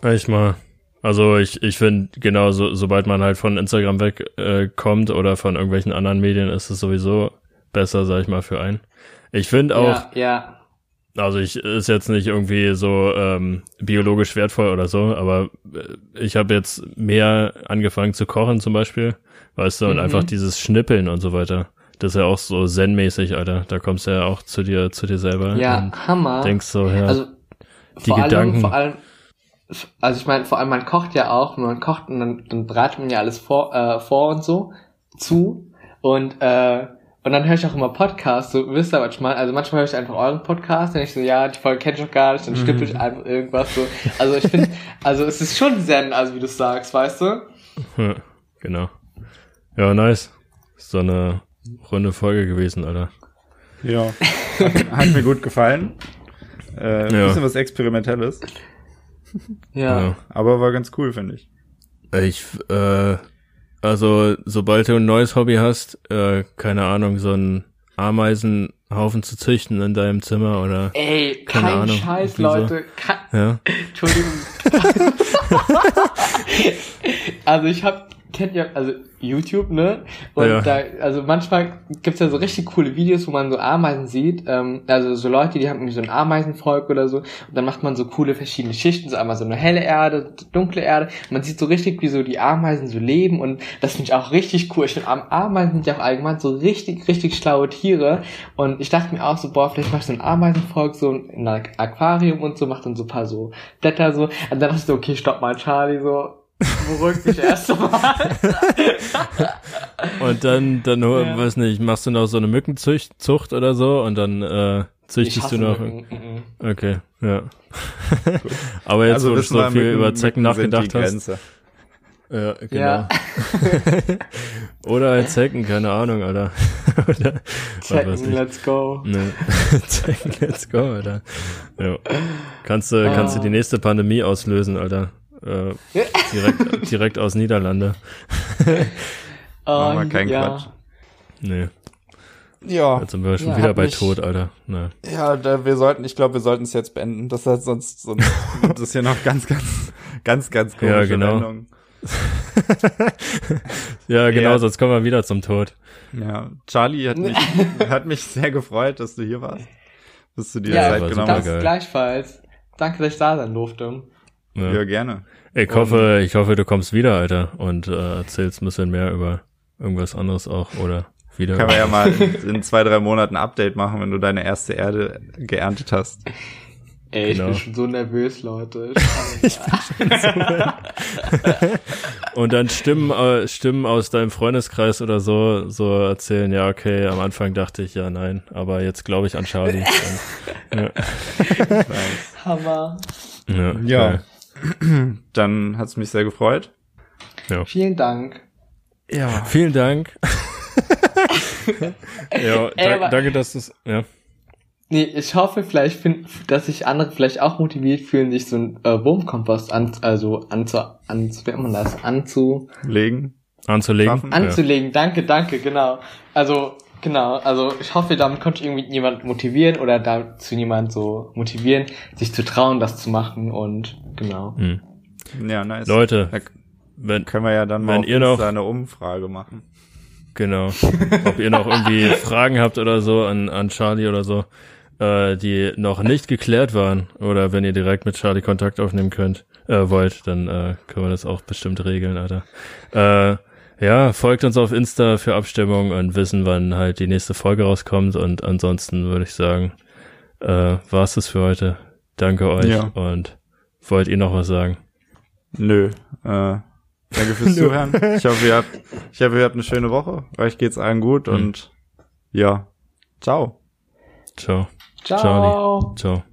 Speaker 2: Echt mal. Also ich, ich finde, genau, so, sobald man halt von Instagram wegkommt äh, oder von irgendwelchen anderen Medien, ist es sowieso besser, sag ich mal, für einen. Ich finde auch,
Speaker 3: ja, ja.
Speaker 2: Also ich ist jetzt nicht irgendwie so ähm, biologisch wertvoll oder so, aber äh, ich habe jetzt mehr angefangen zu kochen zum Beispiel, weißt du, und mhm. einfach dieses Schnippeln und so weiter. Das ist ja auch so zen-mäßig, Alter. Da kommst du ja auch zu dir, zu dir selber.
Speaker 3: Ja, Hammer.
Speaker 2: Denkst so, ja.
Speaker 3: Also, die vor Gedanken. Allem, vor allem, also ich meine, vor allem man kocht ja auch, man kocht und dann, dann bereitet man ja alles vor, äh, vor und so zu und äh, und dann höre ich auch immer Podcasts, so wisst ihr manchmal, also manchmal höre ich einfach euren Podcast, dann ich so, ja, die Folge kenne ich noch gar nicht, dann mhm. stippel ich einfach irgendwas so. Also ich finde, also es ist schon Zen, also wie du sagst, weißt du?
Speaker 2: Ja, genau. Ja, nice. So eine runde Folge gewesen, Alter.
Speaker 1: Ja. Hat, hat mir gut gefallen. Äh, ein ja. bisschen was Experimentelles.
Speaker 3: Ja. ja.
Speaker 1: Aber war ganz cool, finde ich.
Speaker 2: Ich, äh, also sobald du ein neues Hobby hast, äh, keine Ahnung, so ein Ameisenhaufen zu züchten in deinem Zimmer oder
Speaker 3: Ey, keine kein Ahnung, Scheiß, Leute.
Speaker 2: So. ja.
Speaker 3: Entschuldigung. also ich habe kennt ja, also YouTube, ne? Und ja. da, also manchmal gibt's ja so richtig coole Videos, wo man so Ameisen sieht. Ähm, also so Leute, die haben irgendwie so ein Ameisenvolk oder so. Und dann macht man so coole verschiedene Schichten, so einmal so eine helle Erde, dunkle Erde. man sieht so richtig, wie so die Ameisen so leben. Und das finde ich auch richtig cool. Ich finde, Ameisen sind ja auch allgemein so richtig, richtig schlaue Tiere. Und ich dachte mir auch so, boah, vielleicht mach ich so ein Ameisenvolk so in einem Aquarium und so, macht dann so ein paar so Blätter so. Und dann dachte ich so, okay, stopp mal, Charlie, so beruhigt mich erst mal.
Speaker 2: und dann, dann, ja. weiß nicht, machst du noch so eine Mückenzucht Zucht oder so und dann, äh, Züchtest du noch? Mücken. Okay, ja. Aber jetzt, also, wo du so viel über Zecken nachgedacht hast. Ja, genau. Ja. Oder als Zecken, keine Ahnung, Alter. Oder,
Speaker 3: Zecken, let's go.
Speaker 2: Ne. Zecken, let's go, Alter. Ja. Kannst du, ah. kannst du die nächste Pandemie auslösen, Alter. Äh, direkt, direkt aus Niederlande.
Speaker 1: Machen wir keinen ja. Quatsch.
Speaker 2: Nee.
Speaker 1: Ja.
Speaker 2: Jetzt sind wir schon ja, wieder bei mich, Tod, Alter. Nee.
Speaker 1: Ja, da, wir sollten, ich glaube, wir sollten es jetzt beenden. Das hat sonst, sonst das ist hier noch ganz, ganz, ganz, ganz komische ja, genau. Wendung.
Speaker 2: ja, genau, ja. sonst kommen wir wieder zum Tod.
Speaker 1: Ja, Charlie hat mich, hat mich sehr gefreut, dass du hier warst. Dass du dir ja, Zeit genommen hast.
Speaker 3: Das gleichfalls. Danke, dass ich da sein durfte.
Speaker 1: Ja, ja gerne.
Speaker 2: Ich hoffe, ich hoffe, du kommst wieder, Alter, und äh, erzählst ein bisschen mehr über irgendwas anderes auch, oder? Wieder.
Speaker 1: Können wir ja mal in zwei, drei Monaten ein Update machen, wenn du deine erste Erde geerntet hast.
Speaker 3: Ey, ich genau. bin schon so nervös, Leute. ich bin schon
Speaker 2: so Und dann Stimmen, äh, Stimmen aus deinem Freundeskreis oder so, so erzählen, ja, okay, am Anfang dachte ich, ja, nein, aber jetzt glaube ich an Charlie.
Speaker 3: ja. Hammer.
Speaker 1: Ja. ja. Dann hat's mich sehr gefreut.
Speaker 3: Ja. Vielen Dank.
Speaker 2: Ja. Vielen Dank. ja, Ey, da, danke, dass du es, ja.
Speaker 3: Nee, ich hoffe vielleicht, find, dass sich andere vielleicht auch motiviert fühlen, sich so ein äh, Wurmkompost an, also anzu, anzu, wie man das, anzulegen.
Speaker 2: Anzulegen.
Speaker 3: Anzulegen, ja. danke, danke, genau. Also, genau, also ich hoffe, damit konnte ich irgendwie jemand motivieren oder dazu jemand so motivieren, sich zu trauen, das zu machen und genau.
Speaker 2: Hm.
Speaker 1: Ja, nice.
Speaker 2: Leute,
Speaker 1: wenn, können wir ja dann mal
Speaker 2: wenn ihr noch
Speaker 1: eine Umfrage machen.
Speaker 2: Genau. Ob ihr noch irgendwie Fragen habt oder so an, an Charlie oder so, äh, die noch nicht geklärt waren, oder wenn ihr direkt mit Charlie Kontakt aufnehmen könnt, äh, wollt, dann äh, können wir das auch bestimmt regeln, Alter. Äh, ja, folgt uns auf Insta für Abstimmung und wissen, wann halt die nächste Folge rauskommt. Und ansonsten würde ich sagen, äh, war's das für heute. Danke euch ja. und wollt ihr noch was sagen?
Speaker 1: Nö. Äh, Danke fürs Zuhören. Ich hoffe, ihr habt, ich hoffe, ihr habt eine schöne Woche. Euch geht's allen gut mhm. und ja, ciao.
Speaker 2: Ciao.
Speaker 3: Ciao.
Speaker 2: Ciao.